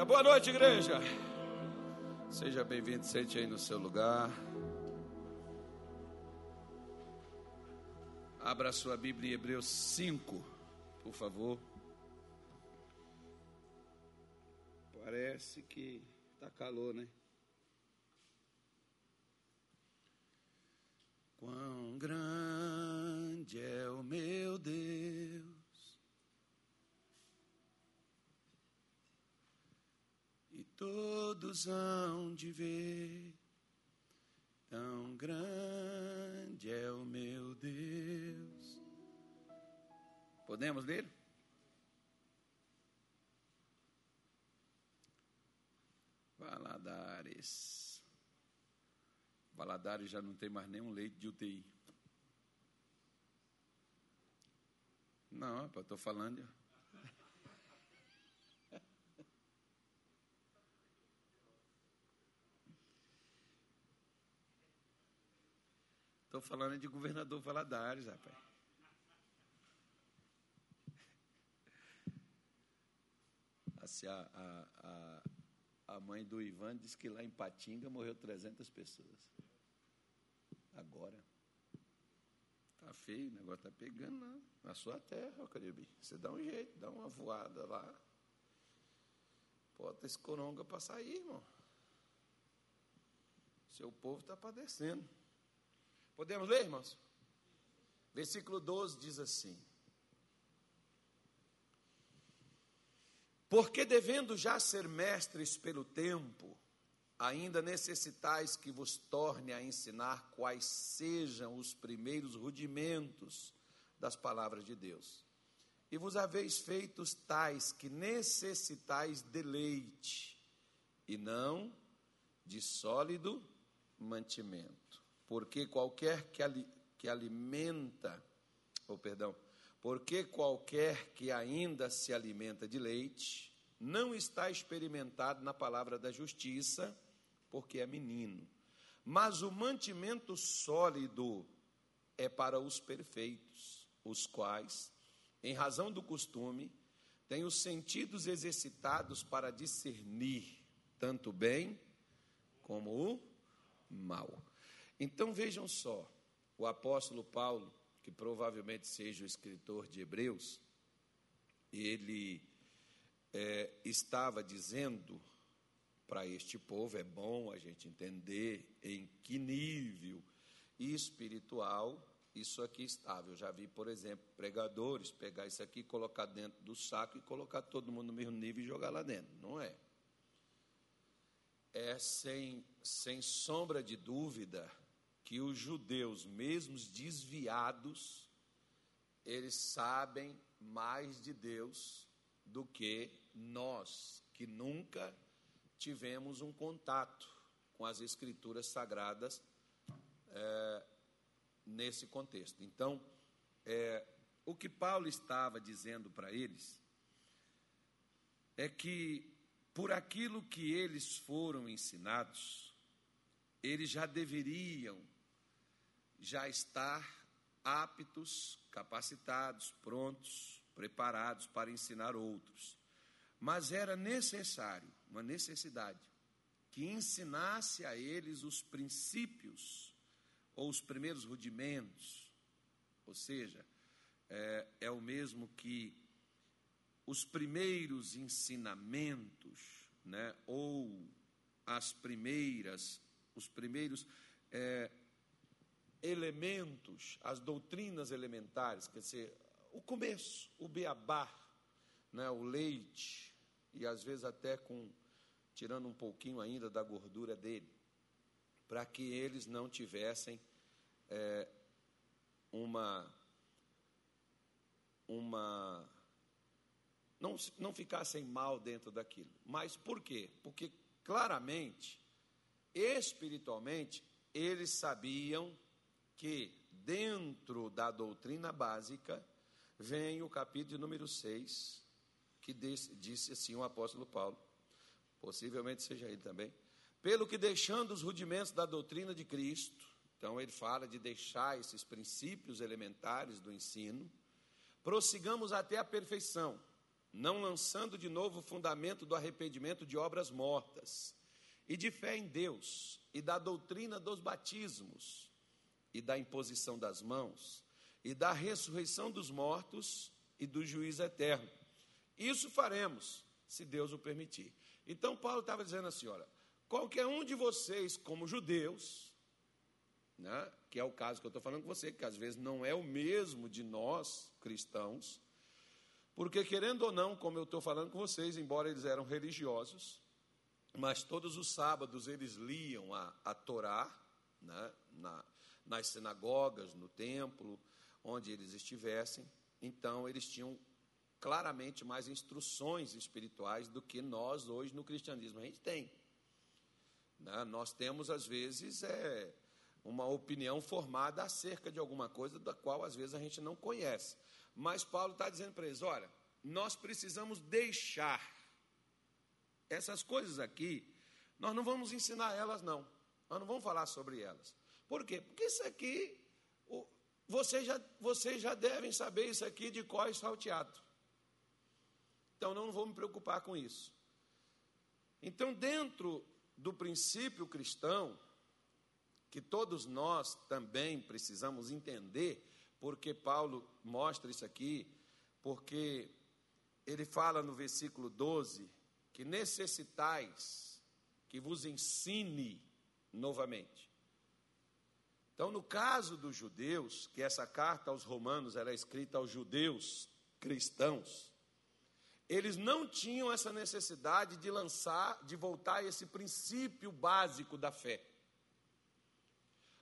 Glória. Boa noite, igreja. Seja bem-vindo, sente aí no seu lugar. Abra sua Bíblia em Hebreus 5, por favor. Parece que está calor, né? Quão grande é o meu Deus. E todos hão de ver, tão grande é o meu Deus. Podemos ler? Valadares. Valadares já não tem mais nenhum leite de UTI. Não, estou falando. Estou falando de governador Valadares, rapaz. Assim, a, a, a, a mãe do Ivan disse que lá em Patinga morreu 300 pessoas. Agora. Tá feio, o negócio tá pegando lá. Na sua terra, Caribe. Você dá um jeito, dá uma voada lá. Bota esse coronga para sair, irmão. Seu povo está padecendo. Podemos ler, irmãos? Versículo 12 diz assim: Porque devendo já ser mestres pelo tempo, ainda necessitais que vos torne a ensinar quais sejam os primeiros rudimentos das palavras de Deus. E vos haveis feitos tais que necessitais de leite, e não de sólido mantimento. Porque qualquer que, ali, que alimenta, ou oh, perdão, porque qualquer que ainda se alimenta de leite, não está experimentado na palavra da justiça, porque é menino. Mas o mantimento sólido é para os perfeitos, os quais, em razão do costume, têm os sentidos exercitados para discernir tanto o bem como o mal. Então vejam só, o apóstolo Paulo, que provavelmente seja o escritor de Hebreus, ele é, estava dizendo para este povo, é bom a gente entender em que nível espiritual isso aqui estava. Eu já vi, por exemplo, pregadores pegar isso aqui, colocar dentro do saco e colocar todo mundo no mesmo nível e jogar lá dentro. Não é. É sem, sem sombra de dúvida que os judeus, mesmo desviados, eles sabem mais de Deus do que nós, que nunca tivemos um contato com as escrituras sagradas é, nesse contexto. Então, é, o que Paulo estava dizendo para eles é que, por aquilo que eles foram ensinados, eles já deveriam já estar aptos, capacitados, prontos, preparados para ensinar outros. Mas era necessário, uma necessidade, que ensinasse a eles os princípios ou os primeiros rudimentos, ou seja, é, é o mesmo que os primeiros ensinamentos, né, ou as primeiras, os primeiros é, elementos, as doutrinas elementares, quer dizer, o começo, o beabá, né, o leite, e às vezes até com tirando um pouquinho ainda da gordura dele, para que eles não tivessem é, uma uma não, não ficassem mal dentro daquilo. Mas por quê? Porque claramente, espiritualmente, eles sabiam que dentro da doutrina básica vem o capítulo número 6, que disse assim o apóstolo Paulo, possivelmente seja ele também, pelo que deixando os rudimentos da doutrina de Cristo, então ele fala de deixar esses princípios elementares do ensino, prossigamos até a perfeição, não lançando de novo o fundamento do arrependimento de obras mortas, e de fé em Deus, e da doutrina dos batismos, e da imposição das mãos, e da ressurreição dos mortos e do juízo eterno. Isso faremos, se Deus o permitir. Então, Paulo estava dizendo assim: olha, qualquer um de vocês, como judeus, né, que é o caso que eu estou falando com você, que às vezes não é o mesmo de nós, cristãos, porque, querendo ou não, como eu estou falando com vocês, embora eles eram religiosos, mas todos os sábados eles liam a, a Torá, né, na, nas sinagogas, no templo, onde eles estivessem, então eles tinham claramente mais instruções espirituais do que nós hoje no cristianismo a gente tem. Né? Nós temos, às vezes, é, uma opinião formada acerca de alguma coisa da qual, às vezes, a gente não conhece. Mas Paulo está dizendo para eles: olha, nós precisamos deixar essas coisas aqui, nós não vamos ensinar elas, não. Nós não vamos falar sobre elas. Por quê? Porque isso aqui, vocês já, vocês já devem saber isso aqui de có e salteado. Então, não vou me preocupar com isso. Então, dentro do princípio cristão, que todos nós também precisamos entender, porque Paulo mostra isso aqui, porque ele fala no versículo 12 que necessitais que vos ensine novamente. Então, no caso dos judeus, que essa carta aos romanos era escrita aos judeus cristãos, eles não tinham essa necessidade de lançar, de voltar a esse princípio básico da fé.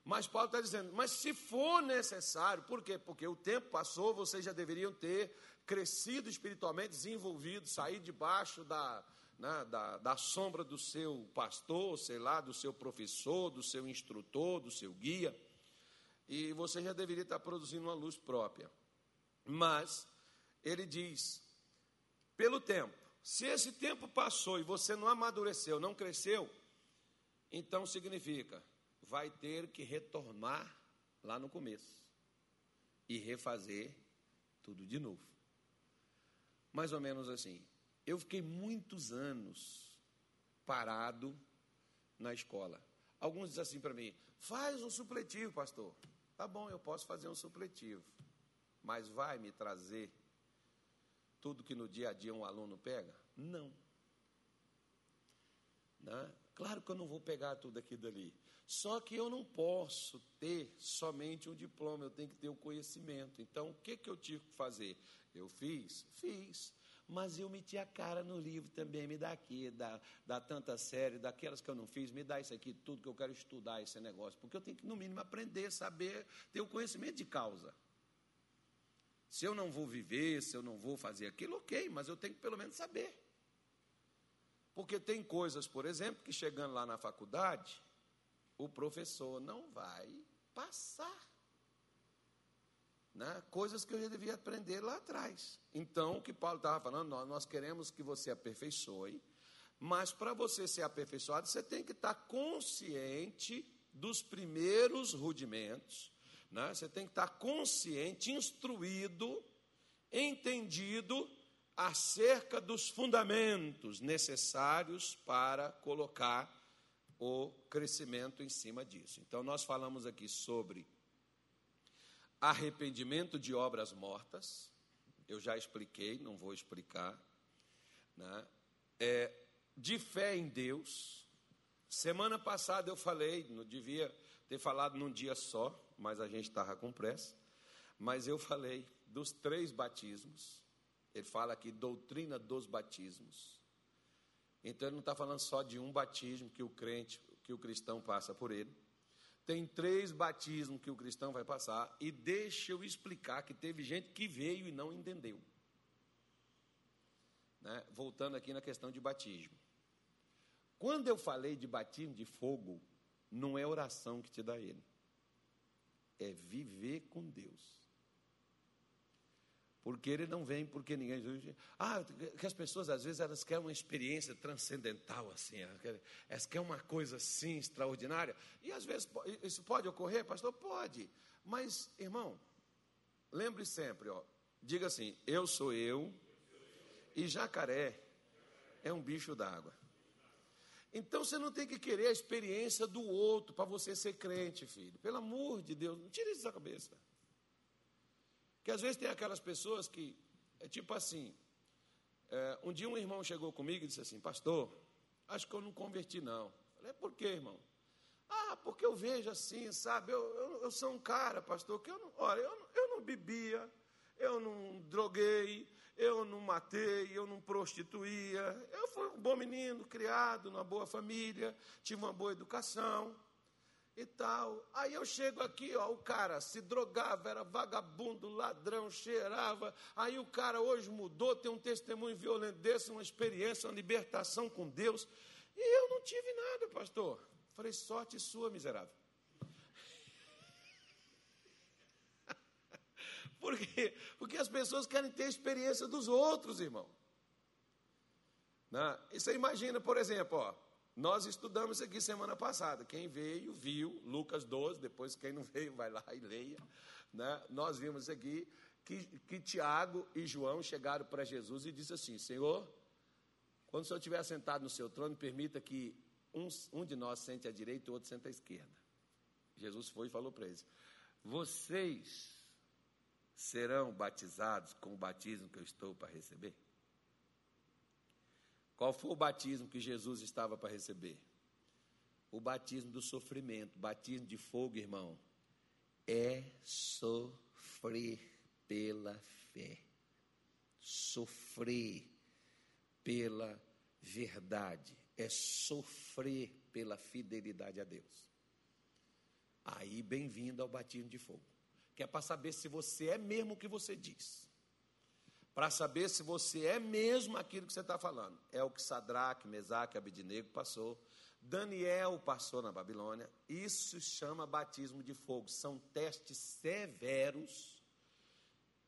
Mas Paulo está dizendo, mas se for necessário, por quê? Porque o tempo passou, vocês já deveriam ter crescido espiritualmente, desenvolvido, sair debaixo da, né, da, da sombra do seu pastor, sei lá, do seu professor, do seu instrutor, do seu guia e você já deveria estar produzindo uma luz própria. Mas ele diz: pelo tempo, se esse tempo passou e você não amadureceu, não cresceu, então significa vai ter que retornar lá no começo e refazer tudo de novo. Mais ou menos assim. Eu fiquei muitos anos parado na escola. Alguns dizem assim para mim: faz um supletivo, pastor. Tá bom, eu posso fazer um supletivo, mas vai me trazer tudo que no dia a dia um aluno pega? Não. Né? Claro que eu não vou pegar tudo aqui dali. Só que eu não posso ter somente um diploma, eu tenho que ter o conhecimento. Então, o que, que eu tive que fazer? Eu fiz? Fiz mas eu meti a cara no livro também, me dá aqui, dá, dá tanta série, daquelas que eu não fiz, me dá isso aqui, tudo que eu quero estudar esse negócio, porque eu tenho que, no mínimo, aprender, saber, ter o conhecimento de causa. Se eu não vou viver, se eu não vou fazer aquilo, ok, mas eu tenho que pelo menos saber. Porque tem coisas, por exemplo, que chegando lá na faculdade, o professor não vai passar né, coisas que eu já devia aprender lá atrás. Então, o que Paulo estava falando, nós, queremos que você aperfeiçoe, mas para você ser aperfeiçoado, você tem que estar consciente dos primeiros rudimentos, né? você tem que estar consciente, instruído, entendido acerca dos fundamentos necessários para colocar o crescimento em cima disso. Então, nós falamos aqui sobre arrependimento de obras mortas, eu já expliquei, não vou explicar, né? é, de fé em Deus. Semana passada eu falei, não devia ter falado num dia só, mas a gente estava com pressa. Mas eu falei dos três batismos. Ele fala aqui doutrina dos batismos. Então ele não está falando só de um batismo que o crente, que o cristão passa por ele tem três batismos que o cristão vai passar, e deixa eu explicar que teve gente que veio e não entendeu. Né? Voltando aqui na questão de batismo. Quando eu falei de batismo de fogo, não é oração que te dá ele, é viver com Deus. Porque ele não vem porque ninguém. Ah, que as pessoas às vezes elas querem uma experiência transcendental assim, elas querem uma coisa assim extraordinária. E às vezes isso pode ocorrer, pastor? Pode. Mas, irmão, lembre sempre, ó, diga assim: eu sou eu E jacaré é um bicho d'água. Então você não tem que querer a experiência do outro para você ser crente, filho. Pelo amor de Deus, não tire isso da cabeça. Que às vezes tem aquelas pessoas que, é tipo assim, é, um dia um irmão chegou comigo e disse assim, pastor, acho que eu não converti não. Eu falei, por quê, irmão? Ah, porque eu vejo assim, sabe? Eu, eu, eu sou um cara, pastor, que eu não, olha, eu, eu não bebia, eu não droguei, eu não matei, eu não prostituía. Eu fui um bom menino, criado numa boa família, tive uma boa educação e tal. Aí eu chego aqui, ó, o cara se drogava, era vagabundo, ladrão, cheirava. Aí o cara hoje mudou, tem um testemunho violento desse, uma experiência, uma libertação com Deus. E eu não tive nada, pastor. Falei, sorte sua, miserável. Por quê? Porque as pessoas querem ter a experiência dos outros, irmão. Né? E você imagina, por exemplo, ó, nós estudamos aqui semana passada. Quem veio, viu, Lucas 12, depois quem não veio, vai lá e leia. Né? Nós vimos aqui que, que Tiago e João chegaram para Jesus e disse assim: Senhor, quando o Senhor estiver sentado no seu trono, permita que um, um de nós sente à direita e o outro sente à esquerda. Jesus foi e falou para eles: Vocês serão batizados com o batismo que eu estou para receber? Qual foi o batismo que Jesus estava para receber? O batismo do sofrimento, batismo de fogo, irmão, é sofrer pela fé. Sofrer pela verdade, é sofrer pela fidelidade a Deus. Aí, bem-vindo ao batismo de fogo que é para saber se você é mesmo o que você diz. Para saber se você é mesmo aquilo que você está falando. É o que Sadraque, Mesaque, Abidinego passou. Daniel passou na Babilônia. Isso chama batismo de fogo. São testes severos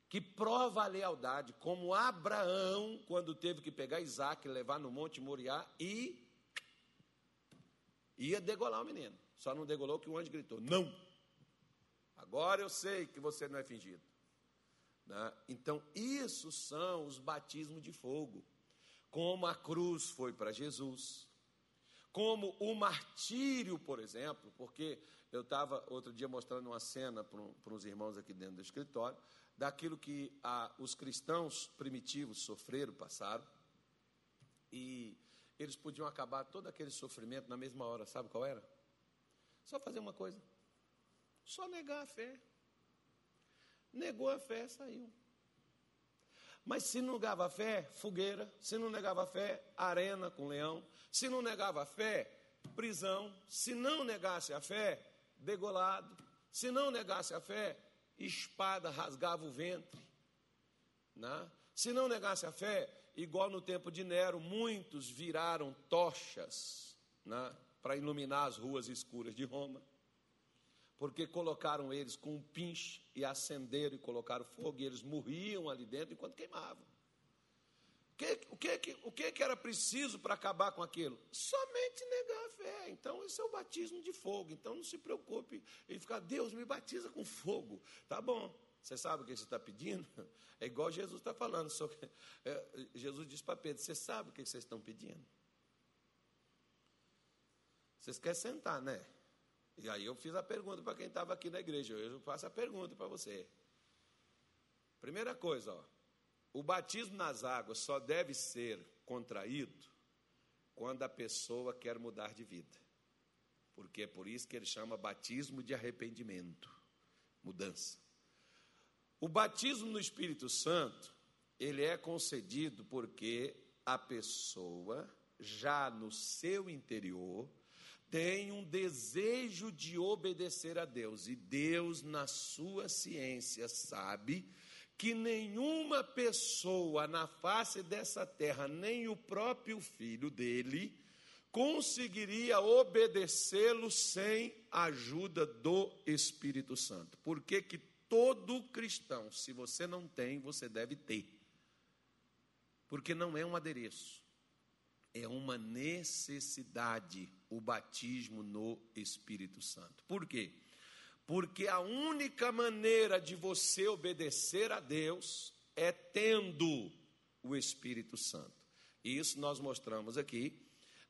que prova a lealdade, como Abraão, quando teve que pegar Isaac levar no Monte Moriá e ia degolar o menino. Só não degolou que o anjo gritou: Não! Agora eu sei que você não é fingido. Né? Então, isso são os batismos de fogo. Como a cruz foi para Jesus, como o martírio, por exemplo, porque eu estava outro dia mostrando uma cena para os irmãos aqui dentro do escritório, daquilo que a, os cristãos primitivos sofreram, passaram, e eles podiam acabar todo aquele sofrimento na mesma hora, sabe qual era? Só fazer uma coisa: só negar a fé. Negou a fé, saiu. Mas se não negava a fé, fogueira. Se não negava a fé, arena com leão. Se não negava a fé, prisão. Se não negasse a fé, degolado. Se não negasse a fé, espada rasgava o ventre. Né? Se não negasse a fé, igual no tempo de Nero, muitos viraram tochas né? para iluminar as ruas escuras de Roma porque colocaram eles com um pinche e acenderam e colocaram fogo, e eles morriam ali dentro enquanto queimavam. O que, o que, o que, que era preciso para acabar com aquilo? Somente negar a fé. Então, esse é o batismo de fogo. Então, não se preocupe em ficar, Deus me batiza com fogo. Tá bom. Você sabe o que você está pedindo? É igual Jesus está falando. Que, é, Jesus disse para Pedro: Você sabe o que vocês estão pedindo? Vocês querem sentar, né? E aí eu fiz a pergunta para quem estava aqui na igreja. Eu faço a pergunta para você. Primeira coisa, ó, o batismo nas águas só deve ser contraído quando a pessoa quer mudar de vida. Porque é por isso que ele chama batismo de arrependimento, mudança. O batismo no Espírito Santo, ele é concedido porque a pessoa já no seu interior tem um desejo de obedecer a Deus, e Deus, na sua ciência, sabe que nenhuma pessoa na face dessa terra, nem o próprio filho dele, conseguiria obedecê-lo sem a ajuda do Espírito Santo. Por que que todo cristão, se você não tem, você deve ter? Porque não é um adereço, é uma necessidade o batismo no Espírito Santo. Por quê? Porque a única maneira de você obedecer a Deus é tendo o Espírito Santo. Isso nós mostramos aqui,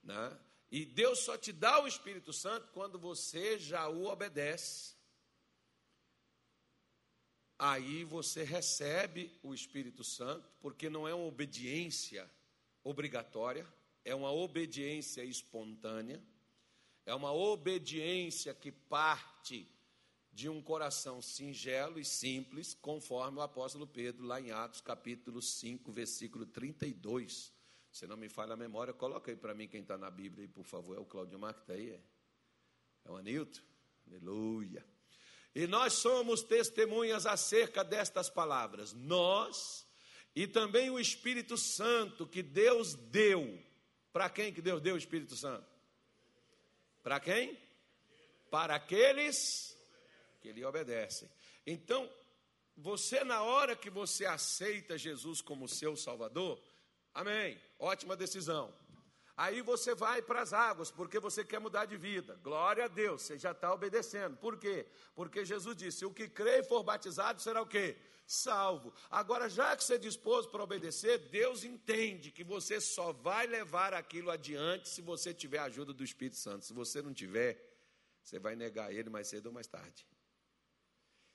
né? E Deus só te dá o Espírito Santo quando você já o obedece. Aí você recebe o Espírito Santo, porque não é uma obediência obrigatória, é uma obediência espontânea, é uma obediência que parte de um coração singelo e simples, conforme o apóstolo Pedro, lá em Atos capítulo 5, versículo 32. Se não me falha a memória, coloca aí para mim quem está na Bíblia aí, por favor. É o Claudio Mar que está aí? É? é o Anilton? Aleluia. E nós somos testemunhas acerca destas palavras. Nós e também o Espírito Santo que Deus deu. Para quem que Deus deu o Espírito Santo? Para quem? Para aqueles que lhe obedecem. Então, você, na hora que você aceita Jesus como seu Salvador, amém, ótima decisão. Aí você vai para as águas, porque você quer mudar de vida. Glória a Deus, você já está obedecendo. Por quê? Porque Jesus disse: o que crê e for batizado será o quê? Salvo. Agora, já que você é disposto para obedecer, Deus entende que você só vai levar aquilo adiante se você tiver a ajuda do Espírito Santo. Se você não tiver, você vai negar ele mais cedo ou mais tarde.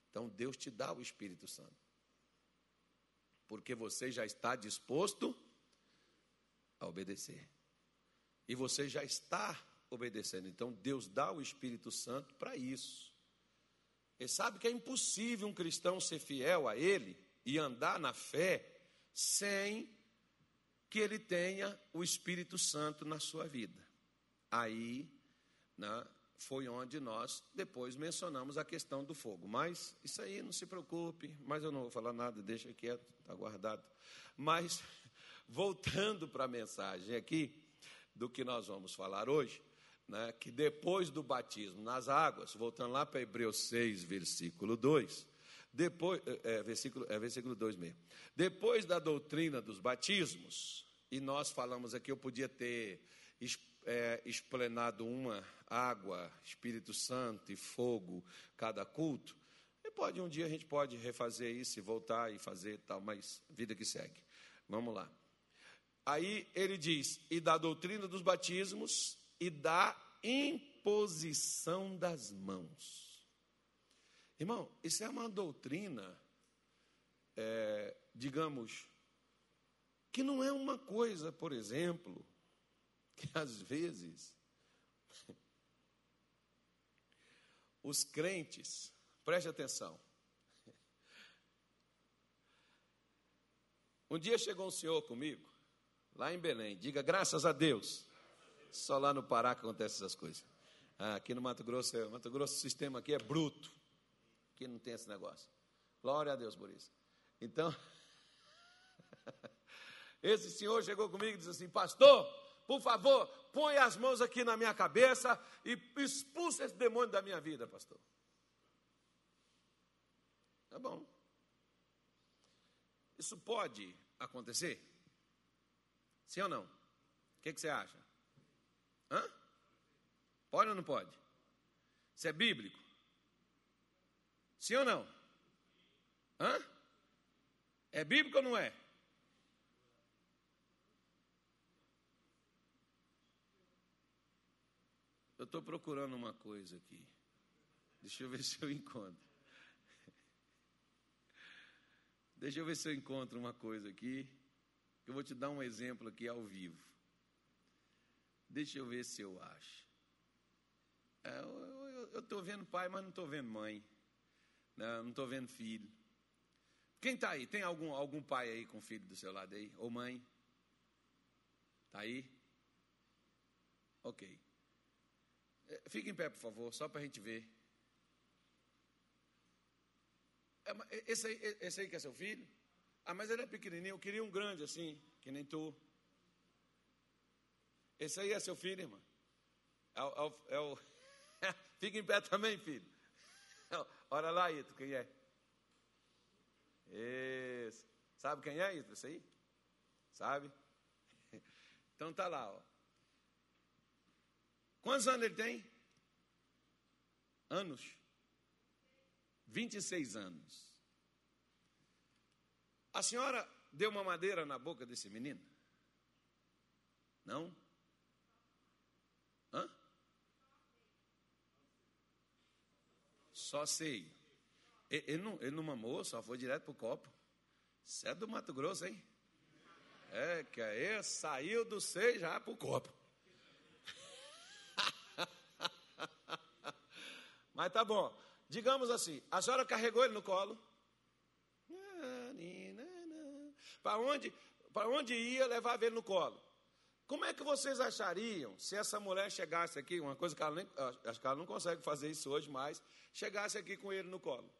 Então Deus te dá o Espírito Santo. Porque você já está disposto a obedecer. E você já está obedecendo. Então Deus dá o Espírito Santo para isso. Ele sabe que é impossível um cristão ser fiel a Ele e andar na fé sem que ele tenha o Espírito Santo na sua vida. Aí, né, foi onde nós depois mencionamos a questão do fogo. Mas isso aí não se preocupe, mas eu não vou falar nada, deixa quieto, está guardado. Mas voltando para a mensagem aqui do que nós vamos falar hoje, né, que depois do batismo nas águas, voltando lá para Hebreus 6, versículo 2, depois, é, versículo, é versículo 2 mesmo. Depois da doutrina dos batismos, e nós falamos aqui, eu podia ter é, uma água, Espírito Santo e fogo, cada culto. E pode um dia a gente pode refazer isso e voltar e fazer tal, mas vida que segue. Vamos lá. Aí ele diz: e da doutrina dos batismos e da imposição das mãos. Irmão, isso é uma doutrina, é, digamos, que não é uma coisa, por exemplo, que às vezes os crentes, preste atenção. Um dia chegou um senhor comigo, lá em Belém, diga graças a Deus. Só lá no Pará que acontecem essas coisas. Ah, aqui no Mato Grosso, é, Mato Grosso, o sistema aqui é bruto. Aqui não tem esse negócio. Glória a Deus por isso. Então, esse senhor chegou comigo e disse assim: Pastor, por favor, põe as mãos aqui na minha cabeça e expulsa esse demônio da minha vida, pastor. Tá bom. Isso pode acontecer? Sim ou não? O que, que você acha? Hã? Pode ou não pode? Isso é bíblico? Sim ou não? Hã? É bíblico ou não é? Eu estou procurando uma coisa aqui. Deixa eu ver se eu encontro. Deixa eu ver se eu encontro uma coisa aqui. Eu vou te dar um exemplo aqui ao vivo. Deixa eu ver se eu acho. É, eu estou vendo pai, mas não estou vendo mãe. Não estou vendo filho. Quem está aí? Tem algum, algum pai aí com filho do seu lado aí? Ou mãe? Está aí? Ok. É, fique em pé, por favor, só para a gente ver. É, esse aí, esse aí que é seu filho? Ah, mas ele é pequenininho, eu queria um grande assim, que nem tu. Esse aí é seu filho, irmã? É o, é o, é. Fica em pé também, filho. Olha lá, Ito, quem é? Esse. Sabe quem é, Ito, esse aí? Sabe? Então tá lá, ó. Quantos anos ele tem? Anos. 26 anos. A senhora deu uma madeira na boca desse menino? Não? Hã? Só sei. Ele não, ele não mamou, só foi direto pro copo. Você é do Mato Grosso, hein? É, que aí saiu do seio já pro copo. Mas tá bom. Digamos assim, a senhora carregou ele no colo. Para onde, para onde ia, levava ele no colo. Como é que vocês achariam se essa mulher chegasse aqui, uma coisa que ela nem, acho que ela não consegue fazer isso hoje mais, chegasse aqui com ele no colo?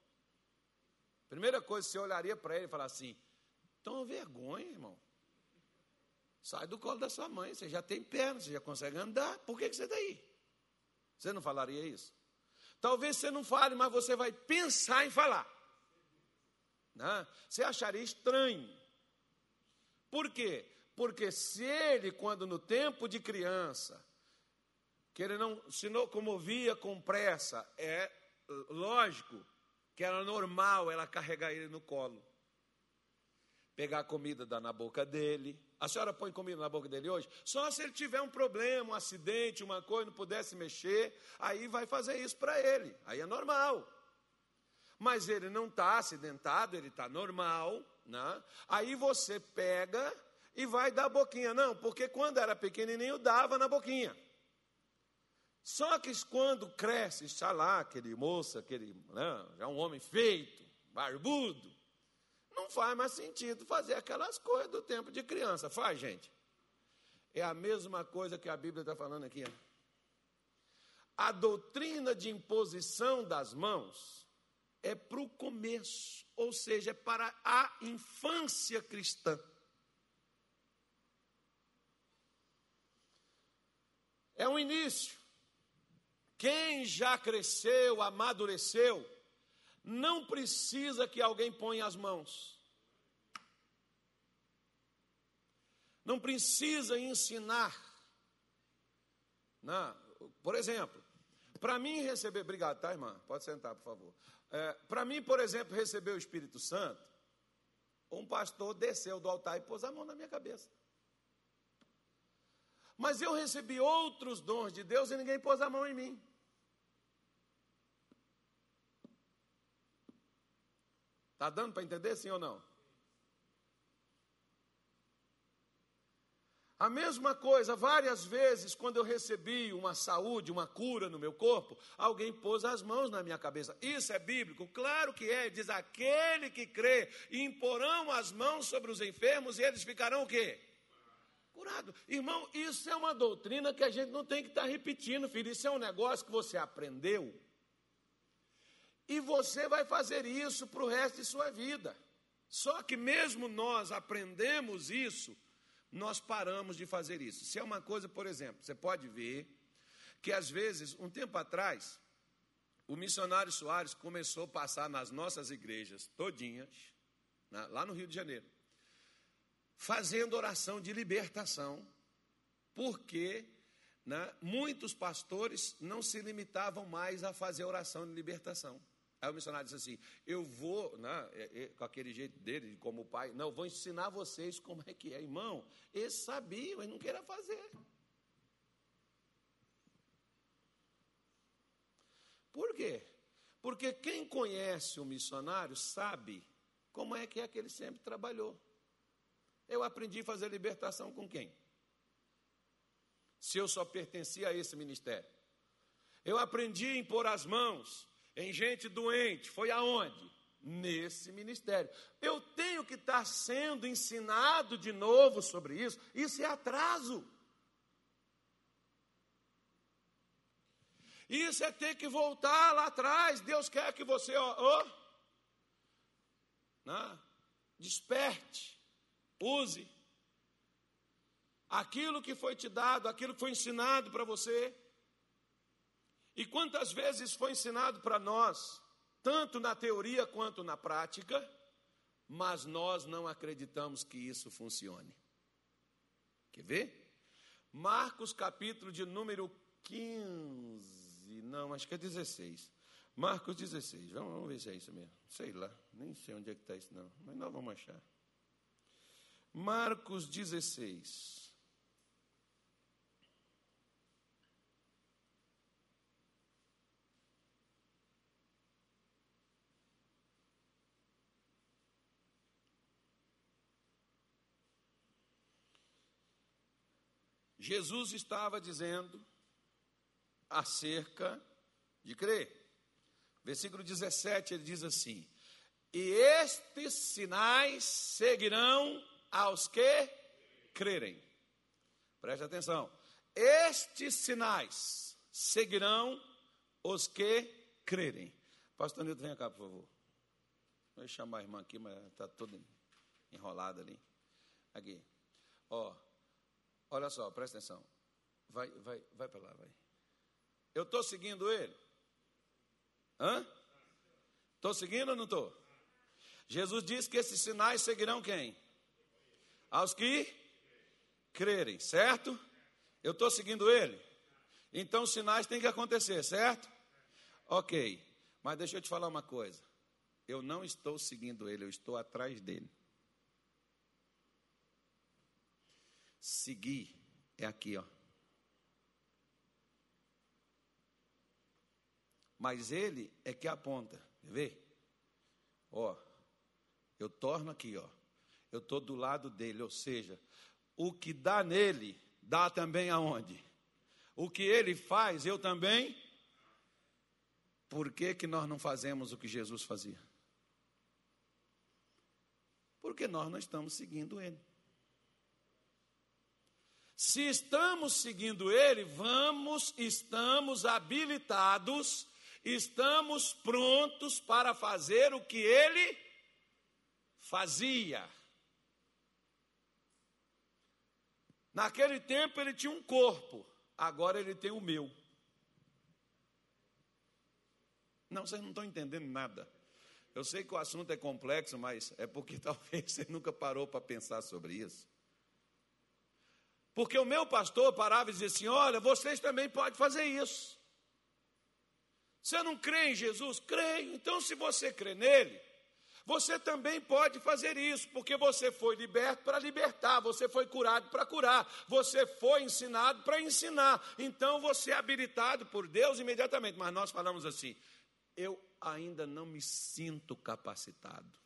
Primeira coisa, você olharia para ele e falar assim: toma vergonha, irmão. Sai do colo da sua mãe, você já tem perna, você já consegue andar, por que, que você está aí? Você não falaria isso? Talvez você não fale, mas você vai pensar em falar. Né? Você acharia estranho. Por quê? Porque se ele, quando no tempo de criança, que ele não se comovia com pressa, é lógico que era normal ela carregar ele no colo. Pegar a comida, dar na boca dele. A senhora põe comida na boca dele hoje? Só se ele tiver um problema, um acidente, uma coisa, não pudesse mexer, aí vai fazer isso para ele. Aí é normal. Mas ele não está acidentado, ele está normal. Né? Aí você pega e vai dar boquinha. Não, porque quando era pequenininho dava na boquinha. Só que quando cresce, está lá, aquele moço, aquele, né, já um homem feito, barbudo, não faz mais sentido fazer aquelas coisas do tempo de criança. Faz, gente? É a mesma coisa que a Bíblia está falando aqui. A doutrina de imposição das mãos é para o começo, ou seja, é para a infância cristã. É um início. Quem já cresceu, amadureceu, não precisa que alguém ponha as mãos. Não precisa ensinar. Não. Por exemplo, para mim receber. Obrigado, tá, irmã? Pode sentar, por favor. É, Para mim, por exemplo, receber o Espírito Santo, um pastor desceu do altar e pôs a mão na minha cabeça. Mas eu recebi outros dons de Deus e ninguém pôs a mão em mim. Está dando para entender, sim ou não? A mesma coisa, várias vezes, quando eu recebi uma saúde, uma cura no meu corpo, alguém pôs as mãos na minha cabeça. Isso é bíblico? Claro que é. Diz: aquele que crê, imporão as mãos sobre os enfermos e eles ficarão o quê? Irmão, isso é uma doutrina que a gente não tem que estar repetindo, filho. Isso é um negócio que você aprendeu. E você vai fazer isso para o resto de sua vida. Só que mesmo nós aprendemos isso nós paramos de fazer isso. Se é uma coisa, por exemplo, você pode ver que às vezes, um tempo atrás, o missionário Soares começou a passar nas nossas igrejas todinhas, lá no Rio de Janeiro, fazendo oração de libertação, porque né, muitos pastores não se limitavam mais a fazer oração de libertação. Aí o missionário disse assim: Eu vou, né, é, é, com aquele jeito dele, como pai, não, vou ensinar vocês como é que é. Irmão, eles sabiam, eles não queriam fazer. Por quê? Porque quem conhece o missionário sabe como é que é que ele sempre trabalhou. Eu aprendi a fazer libertação com quem? Se eu só pertencia a esse ministério. Eu aprendi a impor as mãos em gente doente, foi aonde? Nesse ministério. Eu tenho que estar sendo ensinado de novo sobre isso. Isso é atraso. Isso é ter que voltar lá atrás. Deus quer que você, ó, ó né? desperte, use aquilo que foi te dado, aquilo que foi ensinado para você. E quantas vezes foi ensinado para nós, tanto na teoria quanto na prática, mas nós não acreditamos que isso funcione. Quer ver? Marcos capítulo de número 15, não, acho que é 16. Marcos 16, vamos, vamos ver se é isso mesmo. Sei lá, nem sei onde é que está isso não, mas nós vamos achar. Marcos 16. Jesus estava dizendo acerca de crer. Versículo 17, ele diz assim: E estes sinais seguirão aos que crerem. Preste atenção. Estes sinais seguirão os que crerem. Pastor Nilton, vem cá, por favor. Vou chamar a irmã aqui, mas está toda enrolada ali. Aqui. Ó, olha só, presta atenção. Vai, vai, vai para lá, vai. Eu estou seguindo ele? Hã? Estou seguindo ou não estou? Jesus disse que esses sinais seguirão quem? Aos que crerem, certo? Eu estou seguindo ele? Então os sinais têm que acontecer, certo? Ok, mas deixa eu te falar uma coisa. Eu não estou seguindo ele, eu estou atrás dele. Seguir é aqui, ó. Mas ele é que aponta. Ver? Ó, eu torno aqui, ó. Eu estou do lado dele, ou seja, o que dá nele, dá também aonde? O que ele faz, eu também. Por que, que nós não fazemos o que Jesus fazia? Porque nós não estamos seguindo ele. Se estamos seguindo ele, vamos, estamos habilitados estamos prontos para fazer o que ele fazia. Naquele tempo ele tinha um corpo, agora ele tem o meu. Não, vocês não estão entendendo nada. Eu sei que o assunto é complexo, mas é porque talvez você nunca parou para pensar sobre isso. Porque o meu pastor parava e dizia assim: Olha, vocês também podem fazer isso. Você não crê em Jesus? Creio. Então, se você crê nele, você também pode fazer isso, porque você foi liberto para libertar, você foi curado para curar, você foi ensinado para ensinar. Então, você é habilitado por Deus imediatamente. Mas nós falamos assim: eu ainda não me sinto capacitado.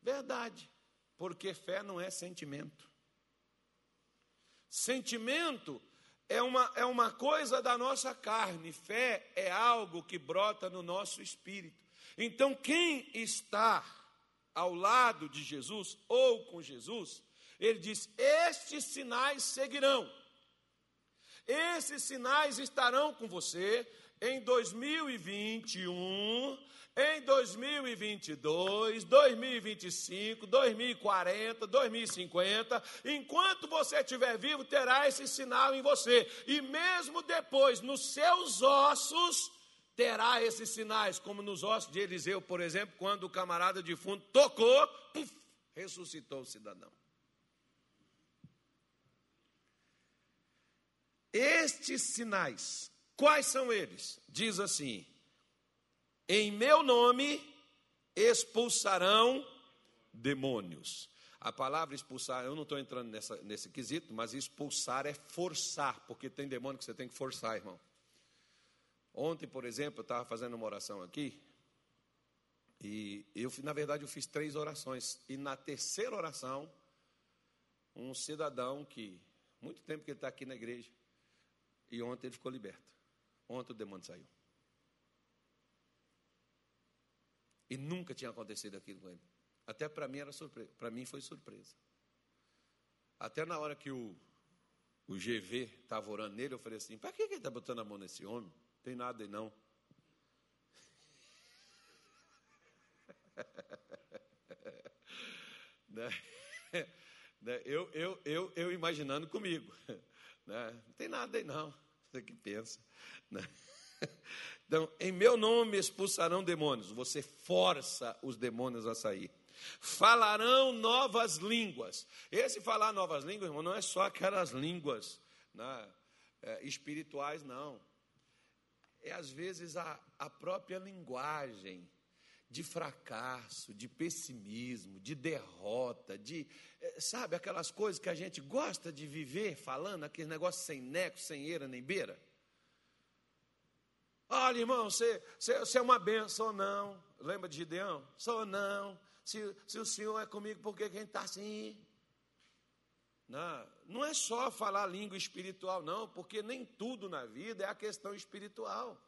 Verdade, porque fé não é sentimento. Sentimento é uma, é uma coisa da nossa carne, fé é algo que brota no nosso espírito. Então, quem está ao lado de Jesus ou com Jesus, ele diz: Estes sinais seguirão. Esses sinais estarão com você em 2021 em 2022, 2025, 2040, 2050, enquanto você estiver vivo, terá esse sinal em você, e mesmo depois, nos seus ossos, terá esses sinais, como nos ossos de Eliseu, por exemplo, quando o camarada de fundo tocou, puf, ressuscitou o cidadão. Estes sinais, quais são eles? Diz assim: em meu nome expulsarão demônios. A palavra expulsar, eu não estou entrando nessa, nesse quesito, mas expulsar é forçar, porque tem demônio que você tem que forçar, irmão. Ontem, por exemplo, eu estava fazendo uma oração aqui, e eu, na verdade, eu fiz três orações, e na terceira oração, um cidadão que, muito tempo que ele está aqui na igreja, e ontem ele ficou liberto. Ontem o demônio saiu. E nunca tinha acontecido aquilo com ele. Até para mim era surpresa. Para mim foi surpresa. Até na hora que o, o GV estava orando nele, eu falei assim: para que ele está botando a mão nesse homem? Tem nada aí não. né? né? Eu, eu, eu, eu imaginando comigo. Né? Não tem nada aí não. Você que pensa. Né? Então, em meu nome expulsarão demônios. Você força os demônios a sair. Falarão novas línguas. Esse falar novas línguas, irmão, não é só aquelas línguas né, é, espirituais, não. É às vezes a, a própria linguagem de fracasso, de pessimismo, de derrota, de, eh, sabe, aquelas coisas que a gente gosta de viver falando, aquele negócio sem neco, sem eira nem beira. Olha, irmão, você, você, você é uma benção ou não? Lembra de Gideão? Sou não. Se, se o Senhor é comigo, por que gente está assim? Não, não é só falar língua espiritual, não, porque nem tudo na vida é a questão espiritual.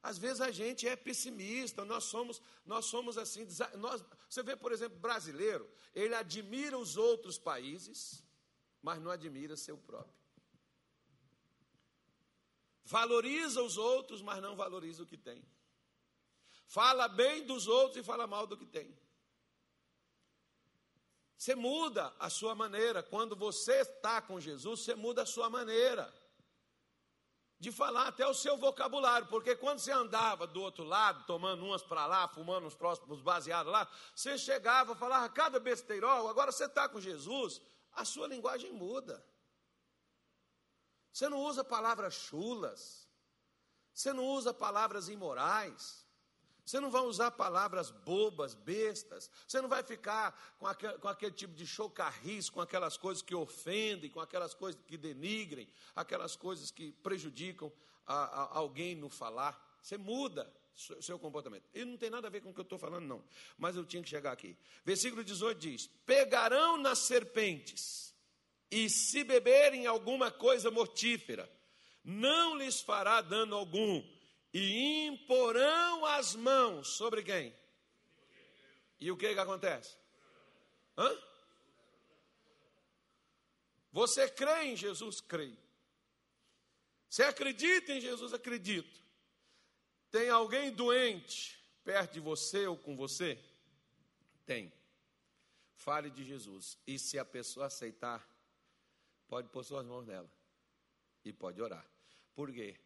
Às vezes a gente é pessimista, nós somos, nós somos assim. Nós, você vê, por exemplo, brasileiro, ele admira os outros países, mas não admira seu próprio. Valoriza os outros, mas não valoriza o que tem. Fala bem dos outros e fala mal do que tem. Você muda a sua maneira. Quando você está com Jesus, você muda a sua maneira de falar até o seu vocabulário, porque quando você andava do outro lado, tomando umas para lá, fumando os próximos baseados lá, você chegava, falava cada besteirol, agora você está com Jesus, a sua linguagem muda. Você não usa palavras chulas, você não usa palavras imorais, você não vai usar palavras bobas, bestas. Você não vai ficar com aquele, com aquele tipo de chocarris, com aquelas coisas que ofendem, com aquelas coisas que denigrem, aquelas coisas que prejudicam a, a alguém no falar. Você muda o seu comportamento. E não tem nada a ver com o que eu estou falando, não. Mas eu tinha que chegar aqui. Versículo 18 diz: Pegarão nas serpentes, e se beberem alguma coisa mortífera, não lhes fará dano algum e imporão as mãos sobre quem? E o que, que acontece? Hã? Você crê em Jesus? Creio. Você acredita em Jesus? Acredito. Tem alguém doente perto de você ou com você? Tem. Fale de Jesus. E se a pessoa aceitar, pode pôr suas mãos nela. E pode orar. Por quê?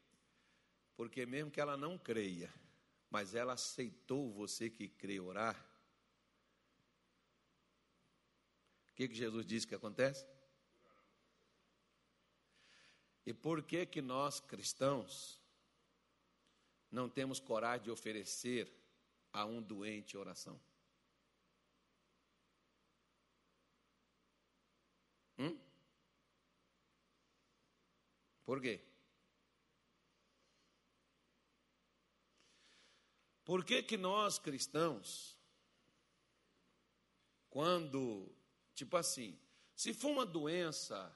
Porque mesmo que ela não creia, mas ela aceitou você que crê orar, o que, que Jesus disse que acontece? E por que que nós cristãos não temos coragem de oferecer a um doente oração? Hum? Por quê? Por que, que nós cristãos, quando, tipo assim, se for uma doença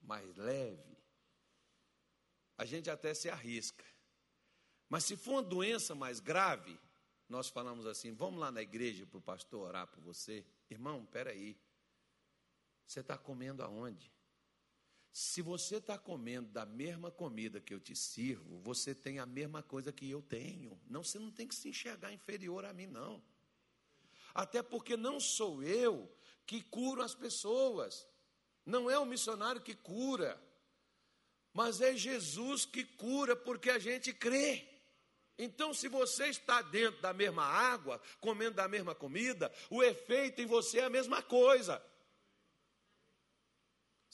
mais leve, a gente até se arrisca. Mas se for uma doença mais grave, nós falamos assim: vamos lá na igreja para o pastor orar por você. Irmão, peraí. Você está comendo aonde? Se você está comendo da mesma comida que eu te sirvo, você tem a mesma coisa que eu tenho. Não, você não tem que se enxergar inferior a mim, não. Até porque não sou eu que curo as pessoas. Não é o missionário que cura. Mas é Jesus que cura porque a gente crê. Então, se você está dentro da mesma água, comendo da mesma comida, o efeito em você é a mesma coisa.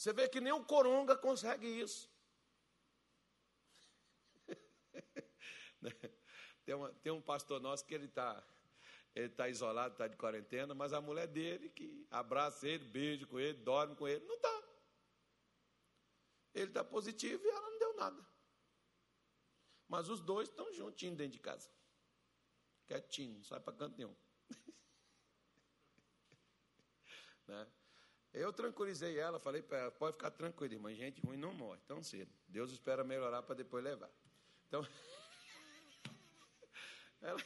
Você vê que nem o coronga consegue isso. tem, uma, tem um pastor nosso que ele está ele tá isolado, está de quarentena, mas a mulher dele que abraça ele, beija com ele, dorme com ele, não está. Ele está positivo e ela não deu nada. Mas os dois estão juntinhos dentro de casa. Quietinho, não sai para canto nenhum. né? Eu tranquilizei ela, falei para ela, pode ficar tranquila, irmã, gente ruim não morre tão cedo. Deus espera melhorar para depois levar. Então, ela,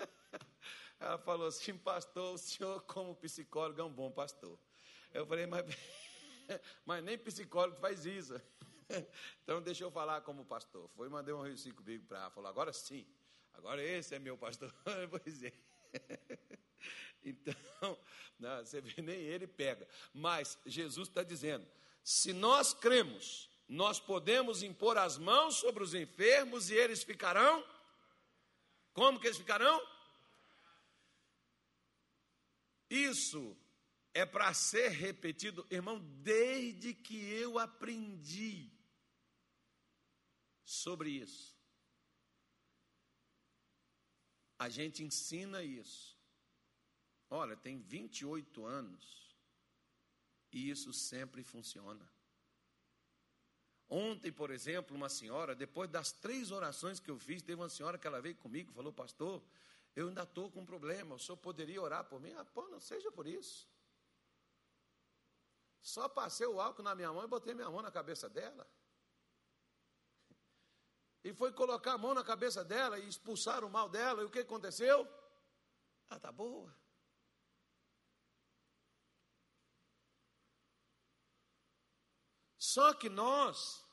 ela falou assim, pastor, o senhor como psicólogo é um bom pastor. Eu falei, mas, mas nem psicólogo faz isso. Então deixa eu falar como pastor. Foi mandei um versículo bíblico para ela, falou, agora sim, agora esse é meu pastor. pois é. Então, não, você vê, nem ele pega. Mas Jesus está dizendo: se nós cremos, nós podemos impor as mãos sobre os enfermos e eles ficarão. Como que eles ficarão? Isso é para ser repetido, irmão, desde que eu aprendi sobre isso. a gente ensina isso. Olha, tem 28 anos e isso sempre funciona. Ontem, por exemplo, uma senhora, depois das três orações que eu fiz, teve uma senhora que ela veio comigo e falou: Pastor, eu ainda estou com um problema, o senhor poderia orar por mim? Ah, pô, não seja por isso. Só passei o álcool na minha mão e botei minha mão na cabeça dela. E foi colocar a mão na cabeça dela e expulsar o mal dela. E o que aconteceu? Ah, tá boa. Só que nós,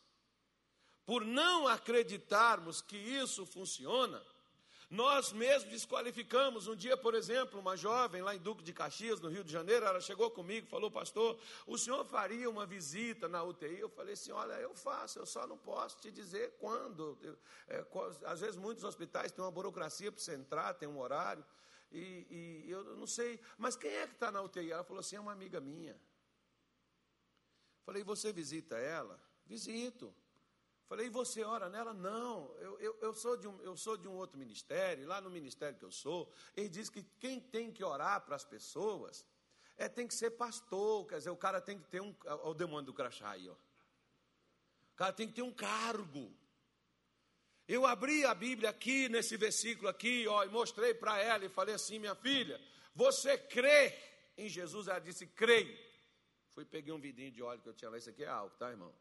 por não acreditarmos que isso funciona, nós mesmos desqualificamos. Um dia, por exemplo, uma jovem lá em Duque de Caxias, no Rio de Janeiro, ela chegou comigo falou: Pastor, o senhor faria uma visita na UTI? Eu falei assim: Olha, eu faço, eu só não posso te dizer quando. É, às vezes, muitos hospitais têm uma burocracia para você entrar, tem um horário, e, e eu não sei. Mas quem é que está na UTI? Ela falou assim: É uma amiga minha. Falei: Você visita ela? Visito. Falei, e você ora nela? Não, eu, eu, eu, sou de um, eu sou de um outro ministério, lá no ministério que eu sou, ele diz que quem tem que orar para as pessoas é, tem que ser pastor, quer dizer, o cara tem que ter um. Olha o demônio do crachá aí, ó. O cara tem que ter um cargo. Eu abri a Bíblia aqui, nesse versículo aqui, ó, e mostrei para ela e falei assim, minha filha, você crê em Jesus? Ela disse, creio. Fui, peguei um vidrinho de óleo que eu tinha lá, isso aqui é álcool, tá, irmão?